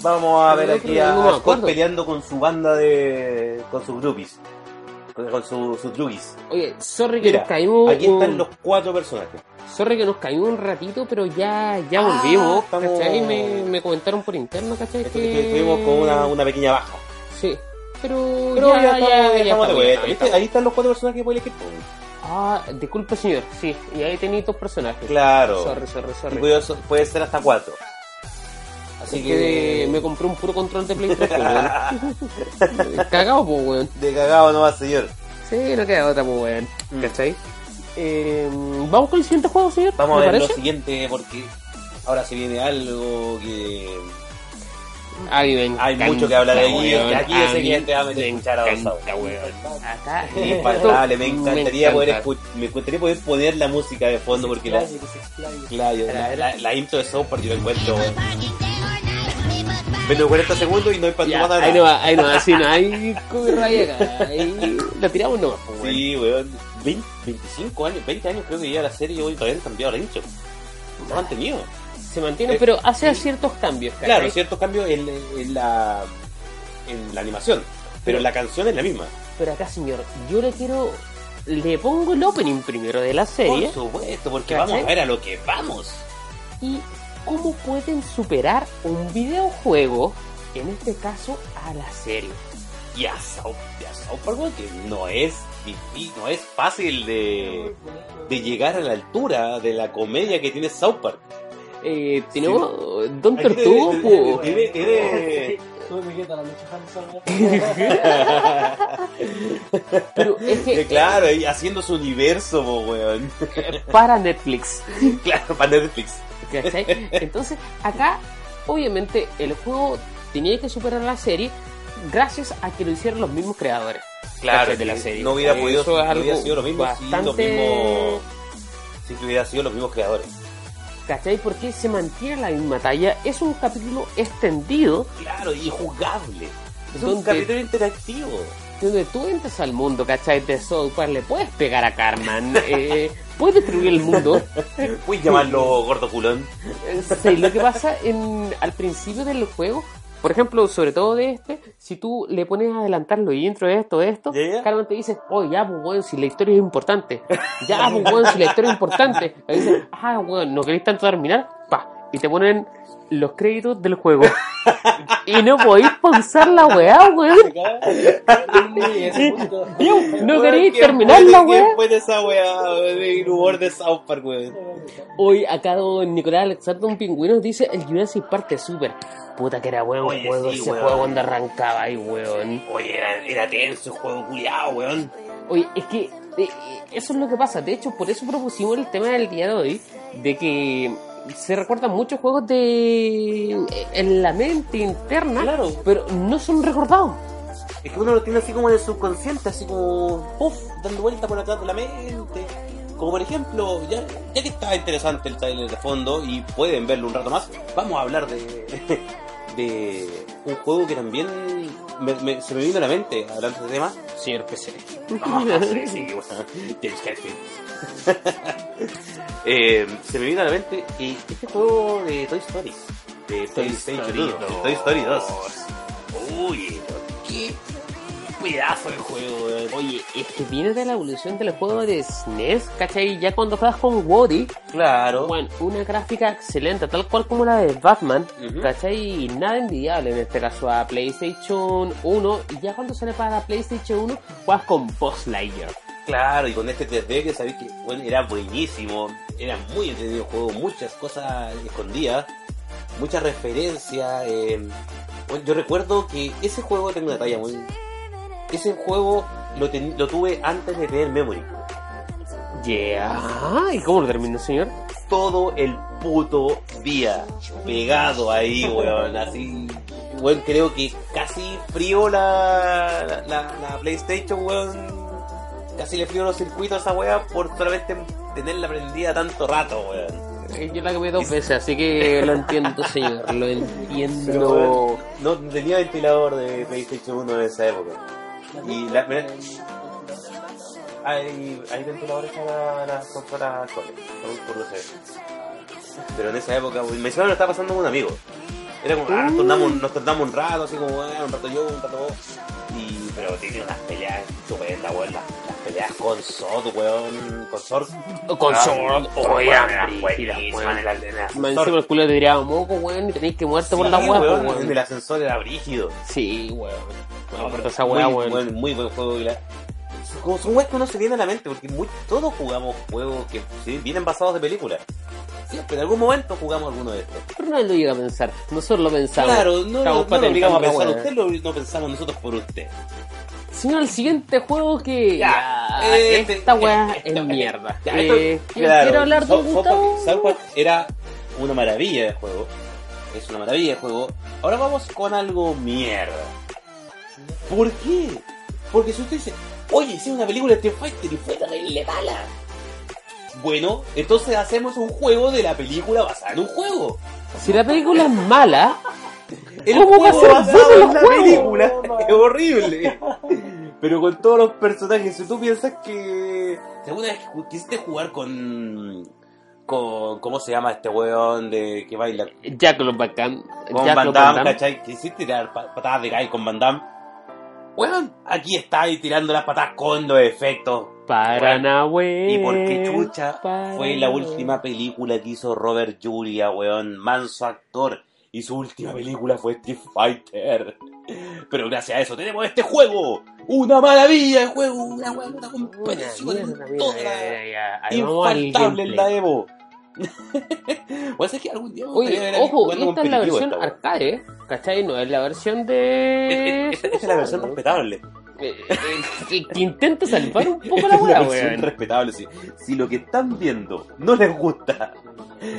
Vamos a ver aquí a Scott peleando con su banda de. con sus groupies. Con, con su- sus druggies. Oye, sorry que Mira, nos caímos. aquí están un- los cuatro personajes. Sorry que nos caímos un ratito, pero ya, ya Ah, volvimos, estamos- ¿cachai? Me, me comentaron por interno, ¿cachai? Que estuvimos con una, una pequeña baja. Sí, pero, Pero ya, ya, estamos, ya, ya ya estamos de vuelta. Ahí están los cuatro personajes que puedes elegir. Ah, disculpe señor, sí, y ahí tenéis dos personajes. Claro. Sorry, sorry, sorry. puede, puede ser hasta cuatro. Así Es que. que me compré un puro control de Play 3, po, weón. <laughs> Cagado, pues, weón. De cagado nomás, señor. Sí, no queda otra, pues, weón. Mm. ¿Cachai? Eh, Vamos con el siguiente juego, señor. Vamos a ¿Me ver parece? lo siguiente porque ahora se viene algo que A mí me hay encanta, mucho que hablar de que aquí yo A sé que te va a meter me escuchar a encanta, weón. Acá, Infaltable, <laughs> me encantaría me poder encanta. escu- me encantaría poder poner la música de fondo porque la, la, la- la intro de South Park yo la encuentro menos de 40 segundos y no hay para Ya, nada. ahí no va, ahí no va, así no hay copyright acá. Ahí la tiramos nomás, pues. Sí, weón. 20, 25 años, 20 años creo que lleva la serie y hoy todavía han cambiado la intro. No han tenido. Se mantiene, Eh, pero hace sí. ciertos cambios, ¿cachai? Claro, ciertos cambios en, en la en la animación, pero la canción es la misma. Pero acá, señor, yo le quiero. Le pongo el opening primero de la serie. Por supuesto, porque ¿Cachai? vamos a ver a lo que vamos. Y cómo pueden superar un videojuego, en este caso, a la serie. Y a South, que no es no es fácil de, de llegar a la altura de la comedia que tiene South Park. Eh, tenemos Don Aquí Tortugo, <laughs> pero es Eh, que claro, y haciendo su universo, po, weón. <laughs> para Netflix. Claro, para Netflix. ¿cachai? Entonces, acá obviamente el juego tenía que superar la serie gracias a que lo hicieron los mismos creadores. Claro, ¿cachai? de la que serie. no hubiera podido no hubiera sido lo mismo si los bastante- mismos si hubiera sido los mismos creadores. ¿Cachai? Porque se mantiene la misma talla. Es un capítulo extendido Claro, y jugable. Es un capítulo interactivo. donde tú entras al mundo, ¿cachai? De South Park, le puedes pegar a Carmen, eh, puedes destruir el mundo. Puedes llamarlo gordo culón. Eh, sí, lo que pasa en, al principio del juego, por ejemplo, sobre todo de este, si tú le pones a adelantar los intros de esto, de esto, Ya, ya. Carmen te dice, oh, ya, pues, weón, si la historia es importante. Ya, pues, weón, si la historia es importante. Y dice, ah, weón, ¿no queréis tanto terminar? Pa. Y te ponen los créditos del juego. y no podéis pausar la weá, weón. No Weón, queréis ¿quién terminar la ¿Quién weá. fue de esa weá de humor de South Park, weón? Hoy acá don Nicolás Alexander un pingüino dice el Jurassic Park es super. Puta que era Oye, juego sí, ese weón. juego cuando arrancaba ahí, weón. Oye, era, era tenso el juego culiado, weón. Oye, es que eh, eso es lo que pasa. De hecho, por eso propusimos el tema del día de hoy, de que se recuerdan muchos juegos de en la mente interna, Claro. pero no son recordados. Es que uno lo tiene así como en el subconsciente, así como, puff, dando vuelta por atrás de la mente. Como por ejemplo, ya, ya que está interesante el trailer de fondo y pueden verlo un rato más, vamos a hablar de, <laughs> de un juego que también me- me- se me vino a la mente hablando de este tema. Señor PC. <laughs> Ah, sí, sí, bueno, <laughs> James Hetfield. <laughs> Eh, se me vino a la mente y este juego de Toy Story. De Toy Story 2. Toy Story 2. Uy, qué pedazo de juego, weón. Oye, es que viene de la evolución del juego de SNES, ¿cachai? Ya cuando juegas con Woody, Claro. Bueno, una gráfica excelente, tal cual como la de Batman, Ujú. ¿cachai? Nada envidiable en este caso a PlayStation 1. Y ya cuando sale para PlayStation 1, juegas con Boss Lightyear. Claro, y con este 3D que sabéis que bueno, era buenísimo, era muy entretenido el juego, muchas cosas escondidas, muchas referencias. eh, bueno, yo recuerdo que ese juego tengo una talla muy. Ese juego lo, ten- lo tuve antes de tener Memory. Yeah. ¿Y cómo lo terminó, señor? Todo el puto día pegado ahí, <laughs> weón, así. Weón, creo que casi frío la, la, la PlayStation, weón. Casi le frío los circuitos a esa weá por solamente tenerla prendida tanto rato, weón. Eh, Yo la cambié dos veces, así que <laughs> lo entiendo, señor. Lo entiendo. no tenía ventilador de PlayStation 1 en esa época. Y la, mira, hay, hay ventiladores para las consolas actuales, por, por lo sé. Pero en esa época, me decía, lo estaba pasando con un amigo. Era como, ah, nos tornamos, nos tornamos un rato, así como, ah, un rato yo, un rato vos. Pero tiene unas peleas estupendas, weón. Las, las peleas con Sod, weón. Con Sord. Con Ah, Sword, oh, oye, encima el culo te diría moco, weón, y tenéis que muerte por Sí, la weón, weón. En el ascensor era brígido. Sí, weón. No, pero esa weá, muy, weón. buen, muy buen juego. y la- Como son weas que uno se viene a la mente, porque muy- todos jugamos juegos que sí, vienen basados de películas. Siempre, en algún momento jugamos alguno de estos. Pero nadie lo llega a pensar. Nosotros lo pensamos. claro, no, no, no lo obligamos a pensar weá. usted, lo, no pensamos nosotros por usted. Señor, el siguiente juego que. Ya, Ya, este- esta weá este- es este- mierda. Ya, esto- Eh, claro, quiero hablar de Gustavo. South era una maravilla de juego. Es una maravilla de juego. Ahora vamos con algo mierda. ¿Por qué? Porque si usted dice, oye, si es una película de Street Fighter y fue terrible mala. Bueno, entonces hacemos un juego de la película basada en un juego. Si la película es mala, El ¿Cómo va a juego ser basado bueno en la juego? película <laughs> es horrible. Pero con todos los personajes, si tú piensas que. Segunda vez que quisiste jugar con. con. ¿Cómo se llama este weón de que baila? Jack lo bacán. Con Jack Van Damme. ¿cachai? Quisiste tirar pa- patadas de guy con Van Damme. Weón, aquí está ahí tirando las patadas con los efectos. Paranahue. Y porque chucha fue la última película que hizo Robert Julia, weón, manso actor. Y su última película fue Street Fighter. Pero gracias a eso tenemos este juego. Una maravilla de juego, una, una competición infaltable en la. Evo. o sea, es que algún día me gustaría Oye, ojo, esta es la versión esta, arcade, ¿cachai? No es la versión de... <laughs> Esta es la versión respetable. Eh, eh, que, que intenta salvar un <laughs> poco la weá, weón. respetable. Si, si lo que están viendo no les gusta,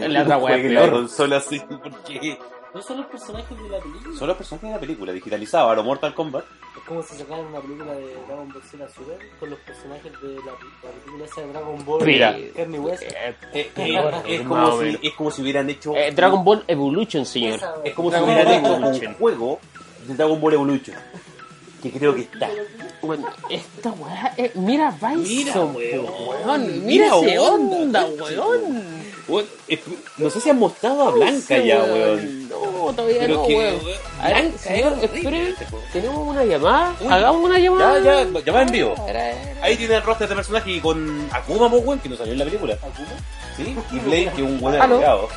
La otra weá la consola así, porque No son los personajes de la película. Son los personajes de la película, digitalizados a lo Mortal Kombat. Es como si sacaran una película de Dragon Ball Z Super con los personajes de la, la película esa de Dragon Ball. Mira. Carne hueso. Eh, Eh, eh, <laughs> es, como si, menos. es como si hubieran hecho. eh, Dragon Ball Evolution, señor. Esa, Es como si hubieran Ball hecho un juego de Dragon Ball Evolution. Que creo que está. Bueno, esta weá, eh, mira Bison, Mira, weón. weón, mira, ese onda, weón. Es- no sé si han mostrado a Blanca ya, weón. No, todavía Pero no, que, weón. Blanca señor, tenemos una llamada, Uy. hagamos una Ya, llamada. ya, llamada en vivo. Era, era. Ahí tiene el roster de personajes y con Akuma, po, weón, que no salió en la película. ¿Akuma? Sí, <laughs> y Blade, que es un buen agregado.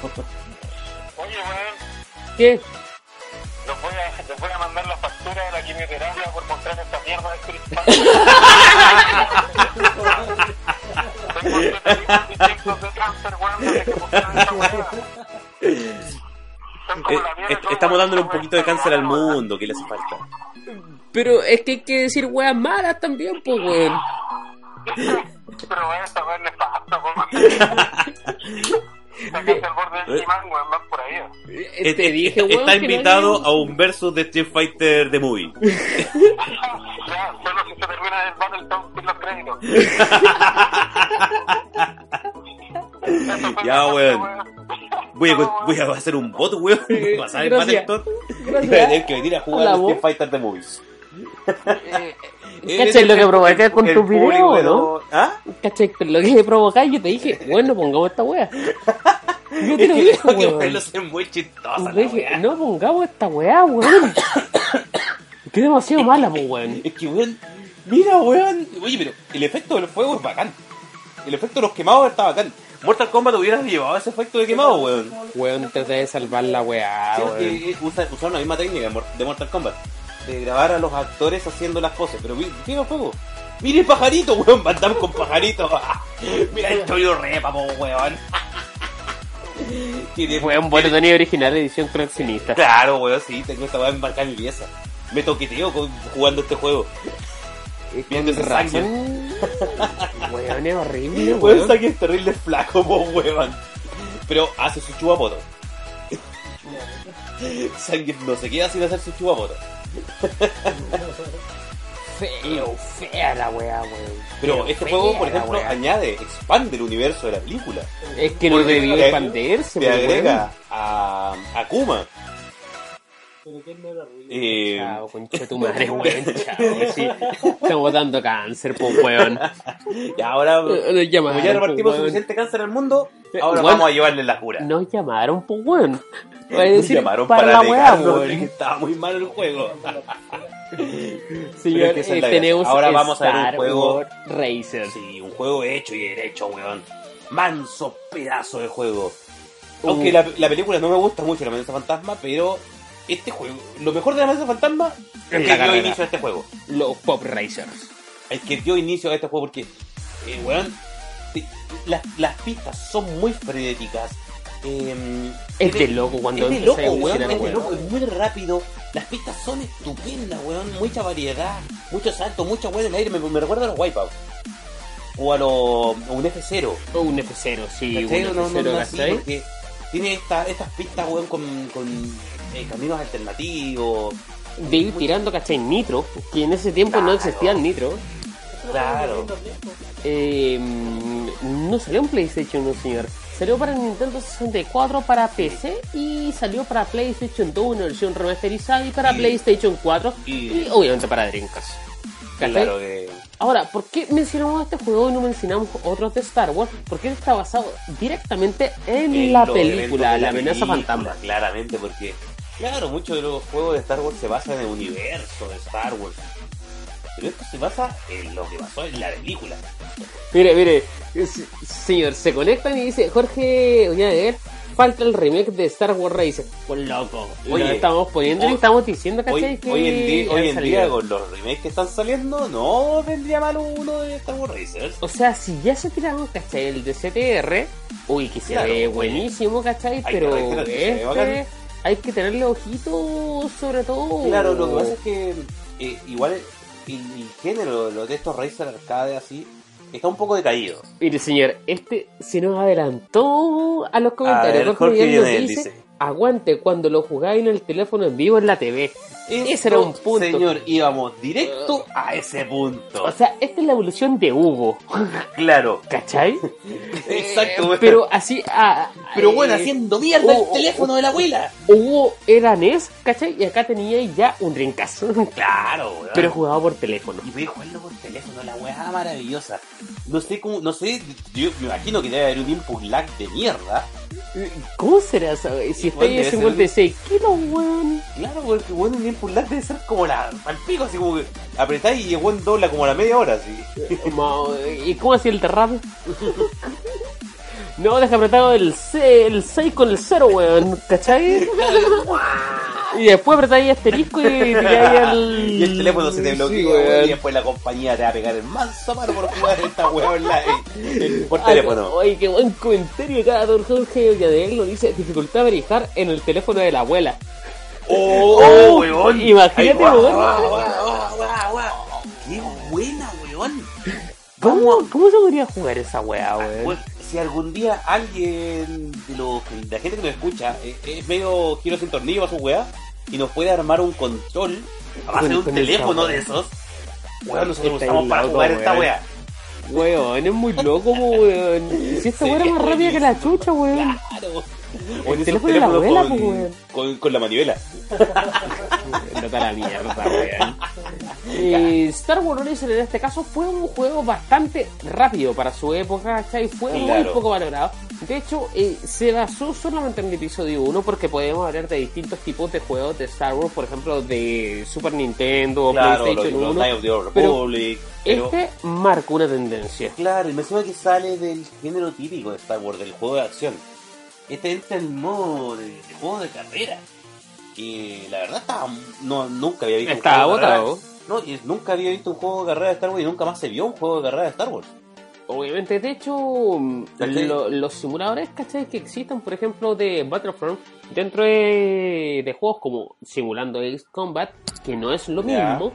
Oye, weón, ¿Qué? les voy, a, les voy a mandar la factura de la quimioterapia por mostrar esta mierda de cristal. <laughs> Tengo de cáncer, weón, desde que weá. Son como Eh, la mierda que estamos dándole un poquito de cáncer al mundo, que le hace falta. Pero es que hay que decir weas malas también, pues, weón. <laughs> Pero esta weá es nefasta, weón. <laughs> Sacaste al borde del imán, weón, van por ahí. Eh, Te dije, weón, Está no invitado había- a un versus de Street Fighter The Movie. <laughs> Ya, solo si se termina el Battletown sin los créditos. Ya, weón. Voy a, No, voy a hacer un bot, weón. Eh, <laughs> Vas a ver gracias. Battletoad. Y voy a tener que venir a jugar a. Street Fighter The Movies. ¿Cachai lo que provocas con tus videos, no? ¿Ah? ¿Cachai? Lo que provocáis, yo te dije, bueno, pongamos esta wea. Yo Es te lo que dije, que weón. ser muy chistosa dije, no pongamos esta weá, weón. Que demasiado mala, pues, weón. Es que, weón, mira, weón. Oye, pero el efecto del fuego es bacán. El efecto de los quemados está bacán. Mortal Kombat hubiera llevado ese efecto de quemado, weón. Weón, trata de salvar la weá, Sí, weón. que, eh, usa- usaron la misma técnica de Mortal Kombat. De grabar a los actores haciendo las poses. Pero mira el fuego. Mira el pajarito, weón. Van Damme con pajarito. <laughs> mira el Toyo Repa, po, weón. <laughs> Tiene- Weón, bueno, tenía original edición coleccionista. Claro, weón, sí, tengo esta weá embarcada en mi pieza. Me toqueteo con- jugando este juego. Viendo ese sangre. <laughs> Weón, es horrible, Weón, weón. Es terrible flaco, po, weón. Pero hace su chupapoto. Sangre no se queda sin hacer su chupapoto. Feo, fea la weá, weón. Pero este juego, por ejemplo, añade, expande el universo de la película. Es que no Porque debió te- expandirse, agrega a, a Kuma. Pero que no era ruido. Eh, Chao, concha tu madre, <laughs> weón. Chao, sí. Estamos dando cáncer, pues, weón. y ahora, Nos llamaron, ya repartimos pues, weón. suficiente cáncer al mundo, ahora vamos a llevarle la cura. Nos llamaron, pues, weón. Nos decir, llamaron para, para, la weá, que weón. estaba muy mal el juego. <laughs> <laughs> Señor, es que eh, tenemos. Ahora vamos a ver un juego- Racer. Sí, un juego hecho y derecho, weón. Manso pedazo de juego. Uh. Aunque la, la película no me gusta mucho, La amenaza fantasma, pero este juego, lo mejor de La amenaza fantasma es que dio inicio a este juego. Los Pop Racers. Es que dio inicio a este juego porque, eh, weón, te- las, las pistas son muy frenéticas. Eh, Es de loco cuando es de loco, weón, es de loco, es muy rápido. Las pistas son estupendas, weón. Mucha variedad, mucho salto, mucha weón en el aire. Me, me recuerda a los Wipeout. O a, un F0. O un F0, sí, un ¿Cachai? No, no, F0, no, así, ¿cachai? porque tiene esta, estas pistas, weón, con, con eh, caminos alternativos. De ir tirando, ¿cachai? Nitro, que en ese tiempo no Claro. existía el Nitro. Claro. Eh, no salió en PlayStation, no señor. Salió para Nintendo 64, para PC y salió para PlayStation 2, una versión remasterizada y para Y- PlayStation 4 y, y- obviamente para Dreamcast. Claro que. Ahora, ¿por qué mencionamos este juego y no mencionamos otros de Star Wars? Porque está basado directamente en, en la película, La amenaza fantasma. Claramente, porque, claro, muchos de los juegos de Star Wars se basan en el universo de Star Wars. Pero esto se basa en lo que pasó en la película. Mire, mire, señor, se conectan y dice, Jorge ver falta el remake de Star Wars Racer. Pues loco, Oye, lo estamos poniendo y estamos diciendo, ¿cachai? Hoy, que hoy en, día, hoy en día, con los remakes que están saliendo, no vendría mal uno de Star Wars Racers. O sea, si ya se tiraron, ¿cachai? El de CTR, uy, que se Claro, ve buenísimo, ¿cachai? Pero este, hay que tenerle ojito sobre todo. Claro, lo que pasa es que eh, igual el, el género lo de estos Racer arcade así está un poco decaído. Mire, señor, este se nos adelantó a los A comentarios. ver, Jorge Jorge Vidal nos Lionel dice, dice. aguante cuando lo jugáis en el teléfono en vivo en la TV. Ese era un punto. Señor, íbamos directo a ese punto. O sea, esta es la evolución de Hugo, claro. ¿cachai? <laughs> Exacto, Eh, pero así, ah, Pero bueno, eh, haciendo mierda el oh, teléfono de la abuela. Hugo era NES, ¿cachai? Y acá tenía ya un Dreamcast. Claro, weón. Pero jugaba por teléfono. Y podía jugarlo por teléfono, la weá maravillosa. No sé cómo, no sé, yo me imagino que debe haber un input lag de mierda. ¿Cómo será eso? Si está ahí Igual a debe 56 kilos, weón. Claro, porque bueno, un input lag debe ser como la, al pico, así como que apretáis y el weón dobla como a la media hora, así. Ma- ¿Y cómo hacía el derrape? No, deja apretado el, C, el 6 con el 0, weón, ¿cachai? <laughs> Y después apretáis asterisco y tiráis el... <laughs> Y el teléfono se te bloquea, Sí, weón, weón. y después la compañía te va a pegar el manso mano por jugar esta weá online por Ah, teléfono. Oye, qué buen comentario acá, don Jorge Villadel lo dice, dificultad verificar en el teléfono de la abuela. ¡Oh, Oh, weón! imagínate, Ay, guau, weón. ¡Qué buena, weón! ¿Cómo, ¿Cómo se podría jugar esa weá, weón? Bueno, si algún día alguien de, los, de la gente que nos escucha eh, es medio giro sin tornillo a su weá y nos puede armar un control a base de un teléfono de esos, weón, nosotros Está usamos para jugar esta weá. Weón, es muy loco, weón. <laughs> Si esta weá era más rápida que la chucha, weón. Claro. O el esos teléfono de la abuela, con, pues, con, con la manivela. <laughs> No la mierda, weón. Eh, Star Wars Horizon en este caso fue un juego bastante rápido para su época, ¿cachai? Fue muy Claro. poco valorado. De hecho, eh, se basó solamente en el episodio 1 porque podemos hablar de distintos tipos de juegos de Star Wars, por ejemplo, de Super Nintendo, Claro, los, PlayStation los 1. Knights of the Old pero Republic. Pero, Este marcó una tendencia. claro, y me suena que sale del género típico de Star Wars, del juego de acción. Este entra en el modo de, de juego de carrera. Y la verdad estaba, no, nunca había visto Estaba un juego de carrera. botado. No, y nunca había visto un juego de carrera de Star Wars y nunca más se vio un juego de carrera de Star Wars. Obviamente, de hecho, los simuladores, ¿cachai? Que existen, por ejemplo, de Battlefront, dentro de, de juegos como simulando Ace Combat, que no es lo mismo,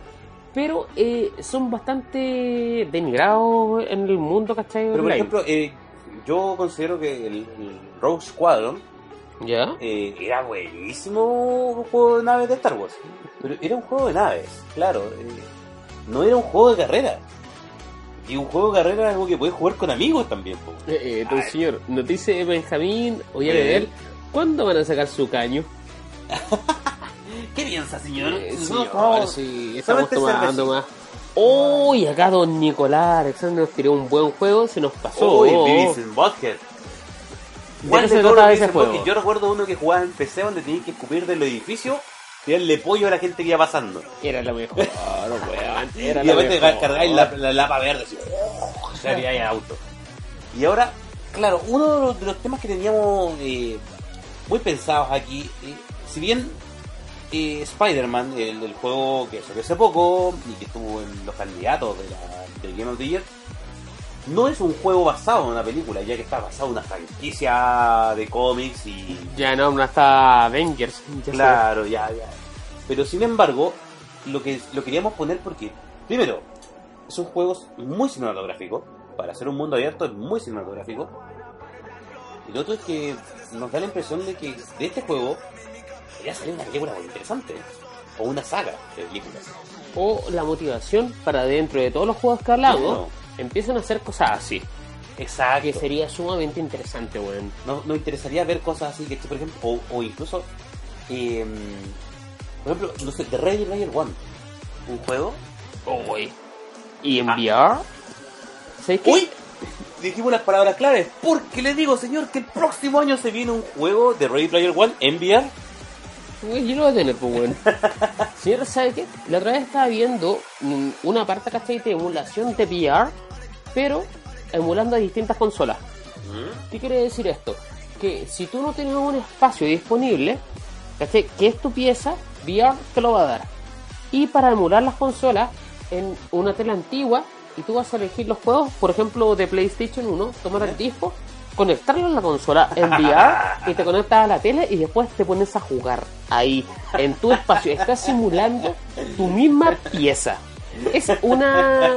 pero eh, son bastante denigrados en el mundo, ¿cachai? Pero por online. ejemplo, eh, yo considero que el, el Rogue Squadron ¿Ya? eh, era buenísimo juego de naves de Star Wars. Pero era un juego de naves, claro. eh, no era un juego de carrera. Y un juego de carrera es algo que puedes jugar con amigos también. Eh, eh, don Ay. señor, nos dice Benjamín, oye. Bedel, ¿cuándo van a sacar su caño? <laughs> ¿Qué piensa, señor? Eh, señor, tomamos sí, estamos tomando cervecita. más. Oh, y acá don Nicolás Alexander nos tiró un buen juego, se nos pasó. Uy, Oh, Beavis and Butthead. ¿De ¿Cuál qué de se trata ese juego? Yo recuerdo uno que jugaba en PC donde tenías que escupir del edificio y darle pollo a la gente que iba pasando. Era lo mejor, <laughs> weón. Era y de repente cargáis la, la lapa verde así. ¡oh! salía ahí al auto. Y ahora, claro, uno de los, de los temas que teníamos eh, muy pensados aquí, eh, si bien eh, Spider-Man, el, el juego que salió hace poco y que estuvo en los candidatos de la, del Game of the Year, no es un juego basado en una película, ya que está basado en una franquicia de cómics y Ya no, no está Avengers. ya Claro, ya, ya. Pero sin embargo, lo que lo queríamos poner porque, primero, son juegos muy cinematográficos. Para hacer un mundo abierto es muy cinematográfico. Y lo otro es que nos da la impresión de que de este juego podría salir una película muy interesante. O una saga de películas. O la motivación para dentro de todos los juegos que hablamos, Claro. empiezan a hacer cosas así. Exacto. Que sería sumamente interesante, weón. Nos, nos interesaría ver cosas así que, por ejemplo, o, o incluso, eh, por ejemplo, no sé, The Ready Player One. Un juego Uy. ¿Y en VR? ¿Sabes qué? Uy, dijimos las palabras claves. Porque le digo, señor, que el próximo año se viene un juego de Ready Player One en VR. Uy, yo lo voy a tener, pues, weón. <laughs> Señor, ¿sabe qué? La otra vez estaba viendo mm, una parte, ¿cachai? De emulación de VR, pero emulando a distintas consolas. ¿Qué quiere decir esto? Que si tú no tienes un espacio disponible, ¿cachai? Que es tu pieza, VR te lo va a dar. Y para emular las consolas en una tela antigua, y tú vas a elegir los juegos, por ejemplo, de PlayStation 1, tomar el disco, conectarlo a la consola en VR y te conectas a la tele y después te pones a jugar ahí, en tu espacio. Estás simulando tu misma pieza. Es una...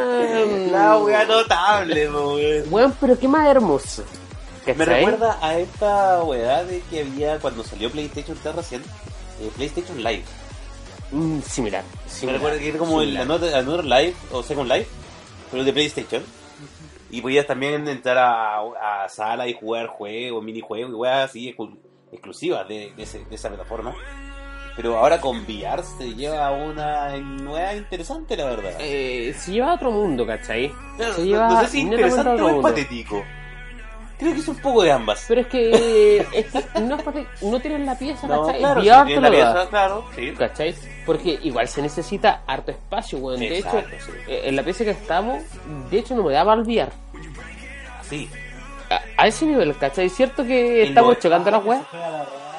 La wea notable, weón. Weón, pero qué más hermoso. Me recuerda a esta weá de que había cuando salió PlayStation 3 recién, eh, PlayStation Live. Mm, similar. Me similar, recuerda que era como el similar. Another, Another Live o Second Life, pero de PlayStation. Y podías también entrar a, a sala y jugar juegos, minijuegos y weas así exclu- exclusivas de, de ese- de esa plataforma. Pero ahora con VR se lleva a una nueva interesante, la verdad. Eh, se lleva a otro mundo, ¿cachai? Claro, se lleva no sé si a interesante o es patético. Creo que es un poco de ambas. Pero es que, <laughs> es que no, es no tienes la pieza, No, ¿cachai? claro, VR si te la pieza, claro, sí. ¿cachai? Porque igual se necesita harto espacio, weón. De Exacto, hecho, sí. eh, en la pieza que estamos, de hecho no me daba al VR. Sí. A, a ese nivel, ¿cachai? Es cierto que En estamos chocando las weas.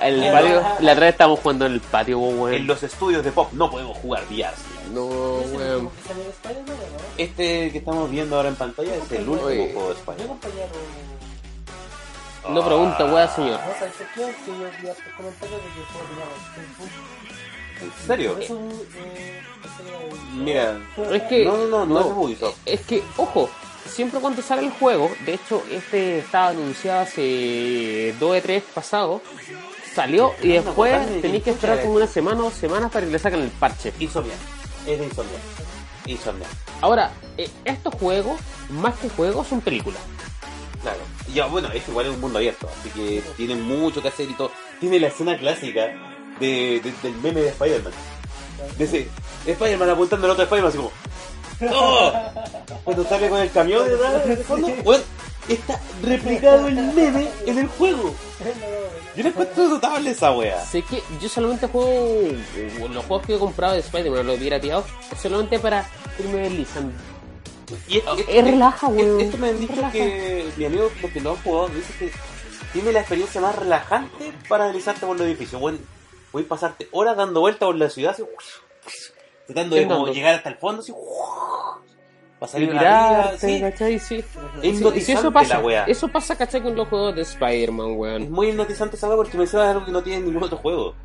El en patio, la otra vez estábamos jugando en el patio, weón. En los estudios de pop no podemos jugar VR. No, ¿Ese es el weón. Este que estamos viendo ahora en pantalla es el último Oye. juego de ¿Qué Spider-Man. compañero? No pregunta, weá, señor. ¿En serio? Eh, ese- Mira, Es que. no, no, no, no es Ubisoft. Es que, ojo, siempre cuando sale el juego, de hecho, este estaba anunciado hace 2 de 3 pasado, salió y después tenéis que esperar como una semana o dos semanas para que le saquen el parche. Insomnia. Es de Insomnia. Insomnia. Ahora, eh, estos juegos, más que juegos, son películas. Claro. Ya, bueno, es igual es un mundo abierto, así que tiene mucho que hacer y todo. Tiene la escena clásica de, de- del meme de Spider-Man. De ese Spider-Man apuntando al otro Spider-Man así como... ¡Oh! Cuando sale con el camión detrás, de fondo, bueno, está replicado el meme en el juego. Yo le encuentro notable esa wea. Sé que yo solamente juego eh, los juegos que he comprado de Spider-Man, los pirateados, es solamente para irme deslizando. Y es, Es relaja, weón. Esto me han dicho Relaja. que mi amigo, los que lo han jugado, dice que tiene la experiencia más relajante para deslizarte por los edificios. Bueno, voy a pasarte horas dando vueltas por la ciudad, así, tratando de como llegar hasta el fondo, así, para Y salir arriba, tirarte, sí. ¿cachai? Sí. Es hipnotizante eso pasa. la wea. Eso pasa, ¿cachai? Con los juegos de Spider-Man, Es weón. muy hipnotizante esa wea porque me suena algo que no tiene ningún otro juego.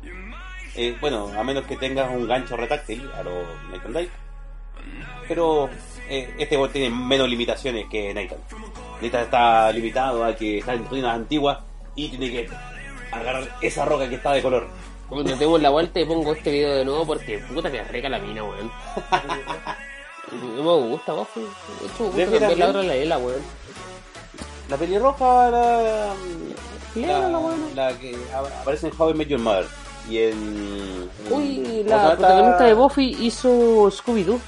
Eh, bueno, a menos que tengas un gancho retáctil a los Night Day. Pero eh, este juego tiene menos limitaciones que Night Neta está limitado a que está en ruinas antiguas y tiene que agarrar esa roca que está de color. Cuando demos la vuelta y pongo este video de nuevo porque puta que rica la mina, weón. <laughs> No me gusta, vos. De hecho, me gusta cambiar la bien. otra la Ela, weón. La pelirroja, la, la, la la que aparece en How I Met Your Mother. Y en. Uy, la ¿cómo se llama protagonista de Buffy hizo Scooby-Doo.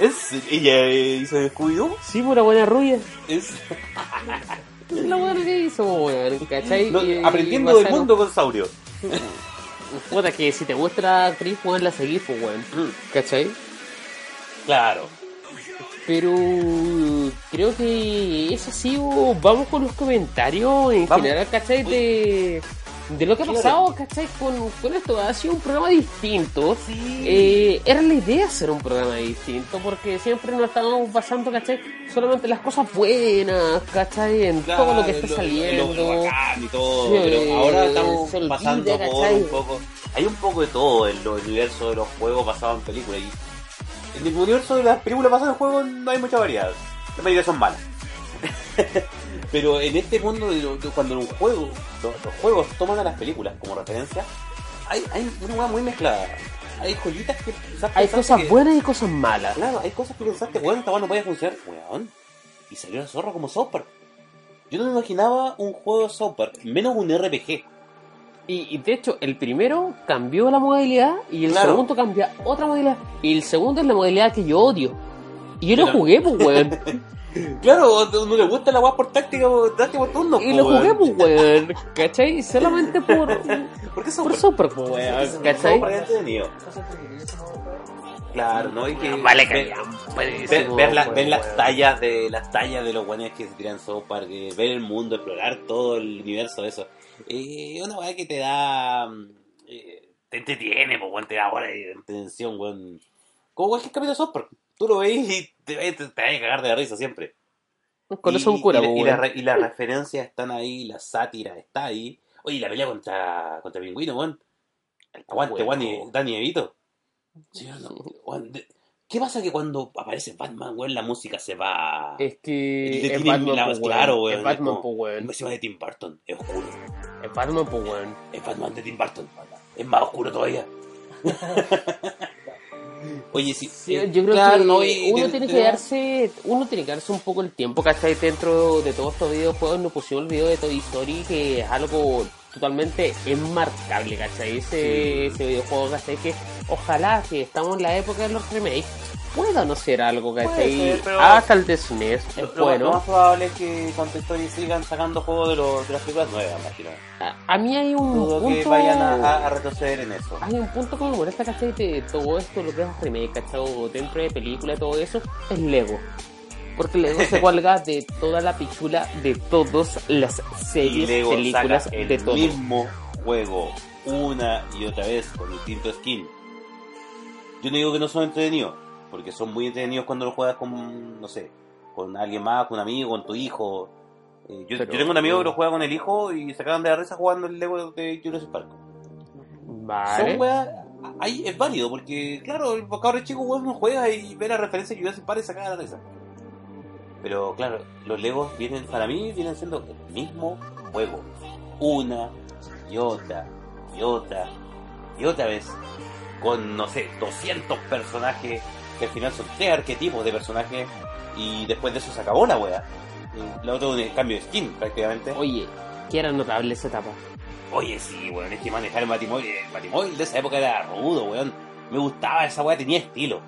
¿Es, ¿Ella hizo Scooby-Doo? Sí, pura buena rubia. Es, <laughs> La buena que hizo, weón, ¿cachai? no, aprendiendo del mundo con Saurio. <laughs> Puta, que si te gusta la actriz, weón, la seguís, pues, weón. ¿Cachai? Claro. Pero creo que es así, vamos con los comentarios en Vamos. general, ¿cachai? De, de lo que ha pasado, ¿cachai? Con, con esto, ha sido un programa distinto. Eh, era la idea hacer un programa distinto, porque siempre nos estábamos basando, ¿cachai? Solamente en las cosas buenas, ¿cachai? En todo lo que está saliendo. lo- lo bacán y todo, Sí, pero ahora estamos olvida, pasando por ¿cachai? un poco. Hay un poco de todo en el universo de los juegos basados en películas. Y en el universo de las películas basadas en juegos no hay mucha variedad. La mayoría son malas. <laughs> pero en este mundo, de de cuando un juego, los, los juegos toman a las películas como referencia, hay, hay una hueá muy mezclada. Hay joyitas que quizás Hay cosas que- buenas y cosas malas. Claro, hay cosas que pensaste, weón, esta no podía funcionar, weón. Y salió la zorra como South Park. Yo no me imaginaba un juego Park, menos un RPG. Y, y de hecho, el primero cambió la modalidad y el Claro. segundo cambia otra modalidad. Y el segundo es la modalidad que yo odio. Y yo lo Pero- jugué, pues, weón. <laughs> Claro, no le gusta la weá por táctica, por táctica por turno. y lo jugué, weón. pues, weón. ¿Cachai? Solamente por. <laughs> ¿Por qué South por? Super, pues, weón. ¿Cachai? Es entretenido. De. Claro, ¿no? Y que Vale, ver, que ver, ver la- ver las tallas de las tallas de los guanes que se tiran South Park, eh, ver el mundo, explorar todo el universo de eso. Eh, una weá que te da. mm, eh, te entretiene, pues, weón, te da hora de atención, weón. Como cualquier capítulo de South Park. Tú lo veis y te, te, te vas a cagar de la risa siempre. Con eso Y- un cura, y, pues, y, la y las referencias están ahí, la sátira está ahí. Oye, la pelea contra, contra pingüino, weón. Aguante, Bueno. Juan y Dani Evito. <laughs> Sí, no, ¿Qué pasa que cuando aparece Batman, weón, la música se va? Es que es Batman, la- po, weón. claro, weón, Es Batman, po, weón. Encima de Tim Burton, es oscuro. Es Batman, po, weón. Es Batman de Tim Burton. Es más oscuro todavía. <laughs> Oye, sí. Sí, eh, yo creo claro, que no, y- uno de- tiene de- que darse uno tiene que darse un poco el tiempo ¿cachai? dentro de todos estos videojuegos nos pusimos el video de Toy Story que es algo totalmente enmarcable ¿cachai? ese, ese videojuego ¿cachai? que ojalá que estamos en la época de los remakes pueda no ser algo ¿cachai? ser, hasta el de SNES es lo- lo bueno más probable es que con Toy Story sigan sacando juegos de, los, de las películas nuevas, imagino. a, a mí hay un Dudo punto que vayan a, a- a retroceder en eso. hay un punto que me molesta, ¿cachai? De todo esto, lo que es remake, ¿cachai? O dentro de película, todo eso, es Lego. Porque Lego se cuelga de toda la pichula de todas las Y series, Lego películas, saca el de todo. mismo juego una y otra vez con distinto skin. Yo no digo que no son entretenidos, porque son muy entretenidos cuando lo juegas con, no sé, con alguien más, con un amigo, con tu hijo. Eh, yo, Pero- yo tengo un amigo que lo juega con el hijo y se acaban de la risa jugando el Lego de Jurassic Park. Vale. Son weas, ahí es válido, porque claro, el cabrón chico weón no juega y ve la referencia de Jurassic Park y se caga de la risa. Pero claro, los Legos vienen, para mí, vienen siendo el mismo juego. Una y otra y otra y otra vez. Con, no sé, 200 personajes, que al final son tres arquetipos de personajes, y después de eso se acabó la wea. La otra un cambio de skin, prácticamente. Oye, que era notable esa etapa. Oye, sí, weón, es que manejar el Batimóvil, el Batimóvil de esa época era rudo, weón. Me gustaba esa weá, tenía estilo.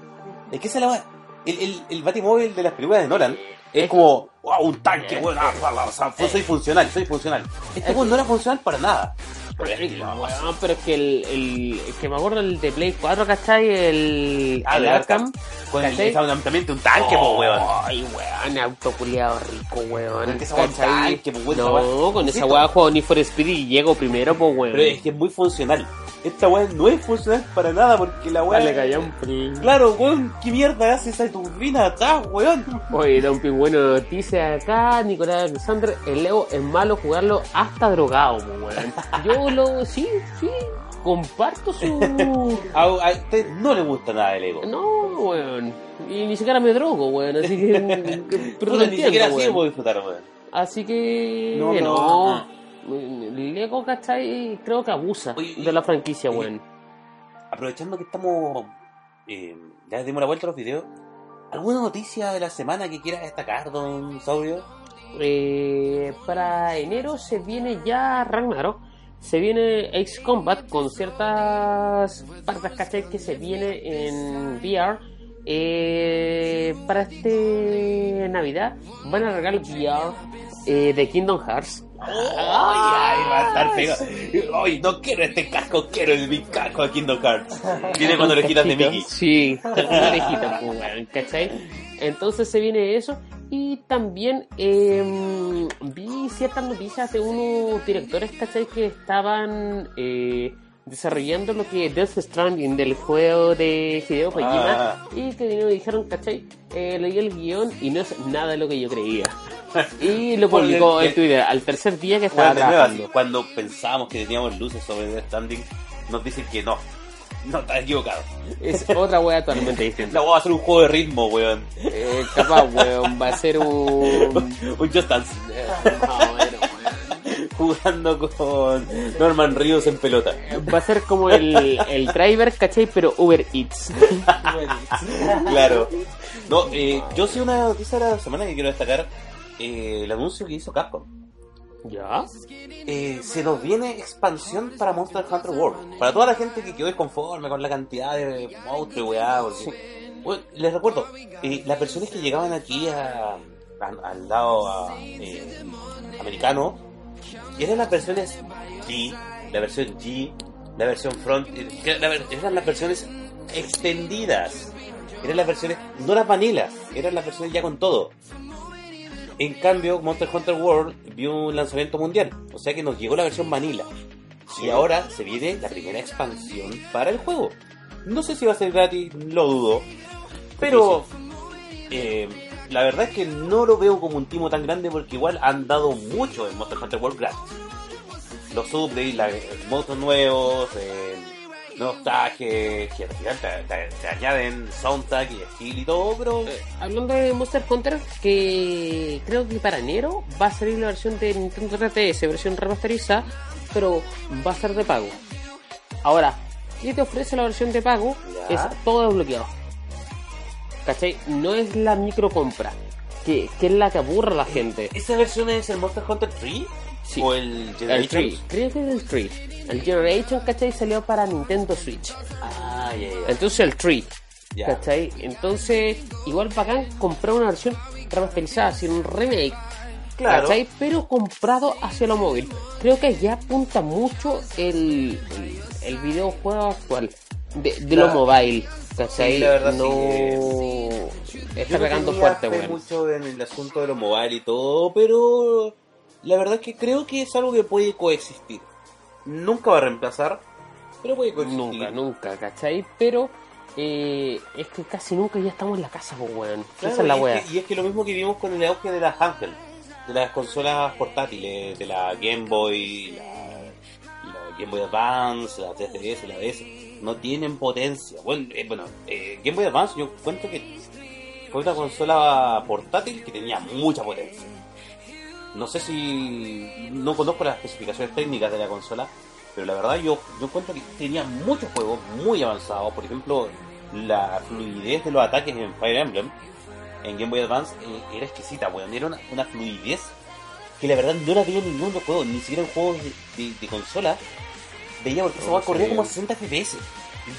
Es que esa es la weá. El, el, el Batimóvil de las películas de Nolan es como, wow, un tanque, weón. ah, o sea, soy funcional, soy funcional. Este weón no era funcional para nada. Pero es que- Weón, pero es que el, que me acuerdo el de Play 4, ¿cachai? El, Ah, el de Arkham. Con el también un tanque, po, weón. Ay, weón, auto culiado rico, weón. Tanque, pues, weón, No, con esa weá juego Need for Speed y llego primero, pues, weón. Pero es que es muy funcional. Esta weá no es funcional para nada porque la weá. Dale, callón. Claro, weón, ¿qué mierda hace esa turbina atrás, weón? Oye, Don Pingüino noticia acá, Nicolás Alexander, el Lego es malo jugarlo hasta drogado, weón. Yo lo, sí, sí, comparto su... <laughs> A, a usted no le gusta nada del ego. No, weón. Y ni siquiera me drogo, weón, así que... <laughs> pero Puta, lo ni entiendo, siquiera así weón. puedo disfrutar, weón. Así que... No, No, no. Lego, ¿cachai? Creo que abusa Oye, de la franquicia, oye, weón. Aprovechando que estamos. Eh, ya dimos la vuelta a los videos. ¿Alguna noticia de la semana que quiera destacar, don Saurio? Eh, para enero se viene ya Ragnarok. Se viene Ace Combat con ciertas partes ¿cachai? que se viene en VR. Eh, para este Navidad van a regalar VR eh, de Kingdom Hearts. ¡Ay, ay! Va a estar pegado. ¡Ay, no quiero este casco! Quiero el mi casco de Kingdom Hearts. Viene cuando le quitas de. Mickey. Sí, una orejita, pues, ¿cachai? Entonces se viene eso. Y también eh, vi ciertas noticias de unos directores, ¿cachai? Que estaban eh, desarrollando lo que es Death Stranding del juego de Hideo Kojima. Ah. Y que y dijeron, ¿cachai? Eh, leí el guion y no es nada de lo que yo creía. <laughs> Y lo publicó en Twitter al tercer día que estaba Bueno, trabajando. cuando pensábamos que teníamos luces sobre Death Standing, nos dicen que no. No, estás equivocado. Es otra wea totalmente <laughs> distinta. La voy a hacer un juego de ritmo, weón. Eh, capaz, weón, va a ser un... <laughs> Un Just Dance. Eh, Jugando con Norman Ríos en pelota. Va a ser como el, el driver, ¿cachai? Pero Uber Eats. Claro. No, eh, yo sí una noticia de la semana que quiero destacar. eh, el anuncio que hizo Capcom. ¿Ya? Eh, se nos viene expansión para Monster Hunter World. Para toda la gente que quedó desconforme con la cantidad de monstruos weá. Bueno, les recuerdo, eh, las versiones que llegaban aquí a, a- al lado a, eh, americano eran las versiones G, la versión G, la versión Front, eran las versiones extendidas. Eran las versiones, no las vanilas, eran las versiones ya con todo. En cambio, Monster Hunter World vio un lanzamiento mundial, o sea que nos llegó la versión vanilla. Y ahora se viene la primera expansión para el juego. No sé si va a ser gratis, lo dudo. Pero eh, la verdad es que no lo veo como un timo tan grande porque igual han dado mucho en Monster Hunter World gratis. Los updates, los monstruos nuevos, eh, nostalgia, que al final te, te- te añaden soundtrack y skill y todo, pero Eh, hablando de Monster Hunter, que creo que para enero va a salir la versión de Nintendo 3DS, versión remasterizada, pero va a ser de pago. Ahora, ¿qué te ofrece la versión de pago? Ya. Es todo desbloqueado. ¿Cachai? No es la micro compra, que, que es la que aburre a la gente. ¿esa versión es el Monster Hunter 3? Sí. ¿O el El Generation? 3, creo que es el 3. El Generation, ¿cachai? Salió para Nintendo Switch. Ah, ya, ya. Entonces el 3. Ya. ¿Cachai? Entonces, igual bacán comprar una versión remasterizada, sin un remake. Claro. ¿Cachai? Pero comprado hacia lo móvil. Creo que ya apunta mucho el, el, el videojuego actual. De, de Claro. lo mobile. ¿Cachai? Sí, la verdad sí no. Está pegando fuerte, weón. mucho en el asunto de lo mobile y todo, pero la verdad es que creo que es algo que puede coexistir. Nunca va a reemplazar, pero puede coexistir. Nunca, nunca, ¿cachai? Pero eh, es que casi nunca ya estamos en la casa, pues, weón. Claro, Esa es la que, y es que lo mismo que vimos con el auge de las handheld, de las consolas portátiles, de la Game Boy, la, la Game Boy Advance, la 3DS, la DS, no tienen potencia. Bueno, eh, bueno eh, Game Boy Advance yo encuentro que fue una consola portátil que tenía mucha potencia. No sé si... no conozco las especificaciones técnicas de la consola, pero la verdad yo, yo encuentro que tenía muchos juegos muy avanzados. Por ejemplo, la fluidez de los ataques en Fire Emblem, en Game Boy Advance, eh, era exquisita, weón. Era una, fluidez que la verdad no la veía en ningún otro juego, ni siquiera en juegos de- de consola. Veía porque esa weá corría como a 60 FPS.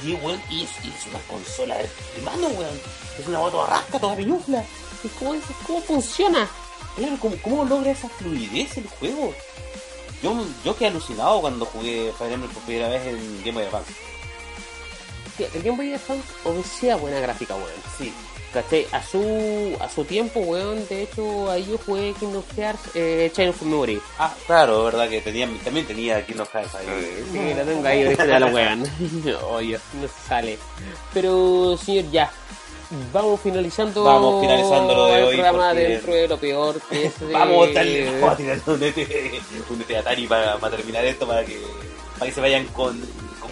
Y, weón, y es, y es una consola de, de mano, weón. Es una weá toda rasca, toda piñufla. ¿Y ¿Cómo, dices? ¿Cómo funciona? Claro, ¿cómo, ¿cómo logra esa fluidez el juego? Yo, yo quedé alucinado cuando jugué Fire Emblem por primera vez en Game Boy Advance. Sí, El Game Boy Advance obedecía buena gráfica, weón. Sí. ¿Cachai? A su, a su tiempo, weón, de hecho, ahí yo jugué Kingdom Hearts eh, Chain of Memory. Ah, claro, verdad que tenía, también tenía Kingdom Hearts ahí. Sí, la tengo ahí original, weón. <laughs> Oye, no se sale. Pero, señor, ya. Vamos finalizando, Vamos finalizando lo de el hoy, programa porque- dentro de lo peor que es de- <laughs> Vamos a a <laughs> tirar un ET, un ET Atari para, para terminar esto, para que, para que se vayan con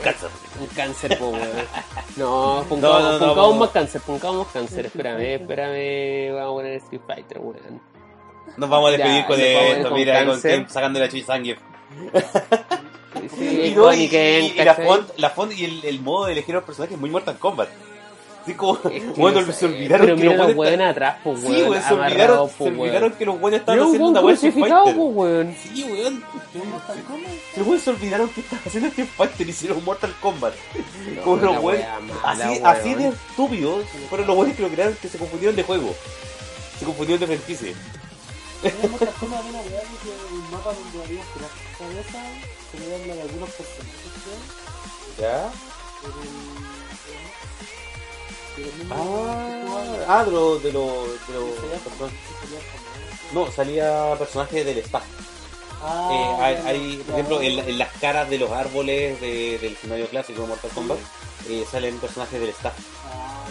cáncer. Un cáncer, po, weón. No, pongamos, No, no, no, pongamos vamos. más cáncer, pongamos cáncer. Espérame, espérame. Vamos a poner Street Fighter, weón. Nos vamos a despedir Ya, con esto, con mira, con. Ken sacando la chisangue. Sí, Y, la font, la font y el, el modo de elegir a los personajes es muy Mortal Kombat. Así como, Es que bueno, no se olvidaron Pero que mira los buenos weones atrás, pues, Sí, weón. weón, se olvidaron, po, se weón. olvidaron que los buenos estaban haciendo weón una de Street crucificado, Fighter. pues, weón. Sí, weón. Los weones se olvidaron que estaban haciendo Street Fighter y hicieron Mortal Kombat. Como los weones. Así, weón. así de estúpidos fueron los buenos que lo crearon que se confundieron de juego. Se confundieron de franquicia. Teníamos que hacer una buena weá que el mapa donde había puras cabezas se le dan algunos personajes, creo, ¿Ya? Ah, ah de los. De famoso. No, salía personajes del staff. Ah, Eh, hay, hay, por ejemplo, en, la- en las caras de los árboles de- del escenario clásico de Mortal Kombat eh, salen personajes del staff. Ah,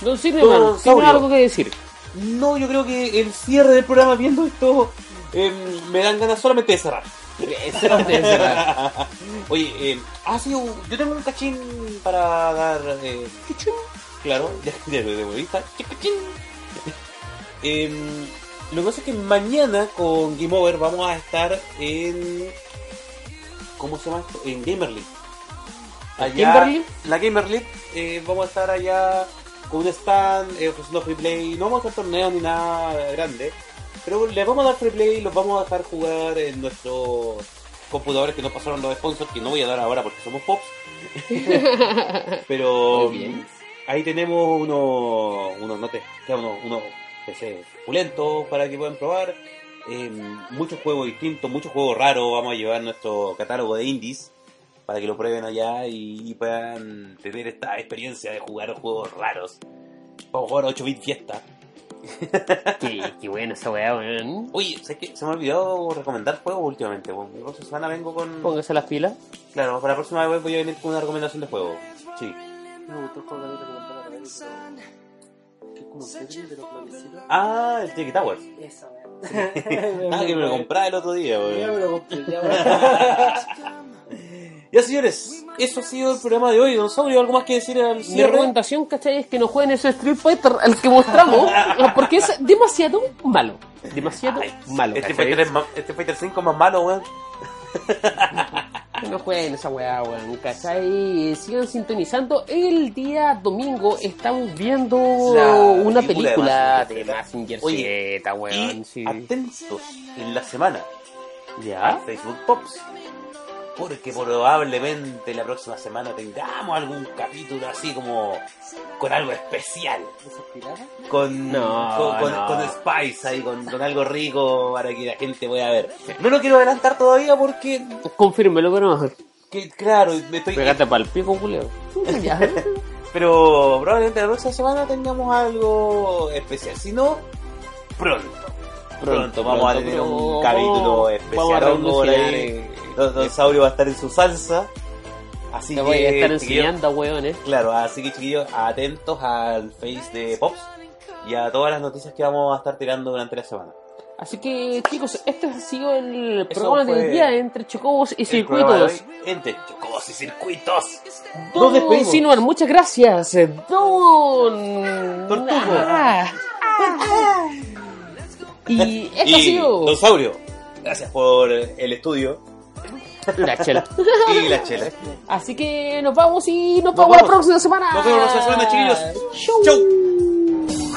ya, Don Silverman, ¿tiene Saurio. algo que decir? No, yo creo que el cierre del programa viendo esto eh, me dan ganas solamente de cerrar. <laughs> Oye, eh, ah, sí, yo tengo un cachín para dar. Eh, claro, ya, ya lo de vista. Chiquichín. Em, lo que pasa es que mañana con Game Over vamos a estar en. ¿Cómo se llama esto? En Gamer League. ¿Gamer League? La Gamer League. eh, vamos a estar allá con un stand eh, ofreciendo free play. No vamos a hacer torneos ni nada grande. Pero les vamos a dar free play, los vamos a dejar jugar en nuestros computadores que nos pasaron los sponsors, que no voy a dar ahora porque somos pops. <laughs> Pero ahí tenemos unos, unos, no te- unos, unos PC pulentos para que puedan probar. Eh, muchos juegos distintos, muchos juegos raros. Vamos a llevar nuestro catálogo de indies para que lo prueben allá y, y puedan tener esta experiencia de jugar juegos raros. Vamos a jugar 8 bit fiesta. Qué, qué buena esa weá, weón. Oye, ¿sabes qué? Se me ha olvidado recomendar juegos últimamente. weón. La próxima semana vengo con. Póngase las pilas. Claro, para la próxima vez voy a venir con una recomendación de juego. Sí. Me gustó el juego que la es como un de los. Ah, el Tiki Towers. Esa, weá. <laughs> Ah, que me lo compraba el otro día, weón. Ya me lo compré, ya, weá. <laughs> Ya señores, eso ha sido el programa de hoy. Don Saurio, ¿algo más que decir al Mi cierre? recomendación, ¿cachai? Es que no jueguen ese Street Fighter al que mostramos, <laughs> porque es demasiado malo. Demasiado malo. Este. Fighter, es más- este Fighter 5 es más malo, weón. Que no jueguen esa weá, weón, ¿cachai? Sigan sintonizando. El día domingo estamos viendo La una película de Oye, Z, weón. Atentos en la semana ¿Ya? Facebook Pops. Porque probablemente la próxima semana tengamos algún capítulo así como con algo especial. Con, No, con, con- no. con Spice ahí, con, con algo rico para que la gente pueda ver. No lo quiero adelantar todavía porque, Confírmelo, pero no. que, claro, me estoy, Pégate pa'l pico, culeo. <laughs> Ya. pero probablemente la próxima semana tengamos algo especial. Si no, pronto. Pronto, vamos a pronto, tener un capítulo especial. Vamos a eh, Don, Don Saurio va a estar en su salsa. Así Te que, voy a estar chiquillos, enseñando, weones. Claro, así que chiquillos, atentos al face de Pops y a todas las noticias que vamos a estar tirando durante la semana. Así que, chicos, este ha sido el Eso programa del día entre Chocobos y Circuitos. Entre chocos y circuitos. Don despedimos. Sinuar, muchas gracias. Don Tortugo. Ah. Y esto ha Y sido Don Saurio, gracias por el estudio la chela. <laughs> Y la chela. Así que nos vamos y nos, nos vemos la próxima semana. Nos vemos la próxima semana, chiquillos. Chau. Chau.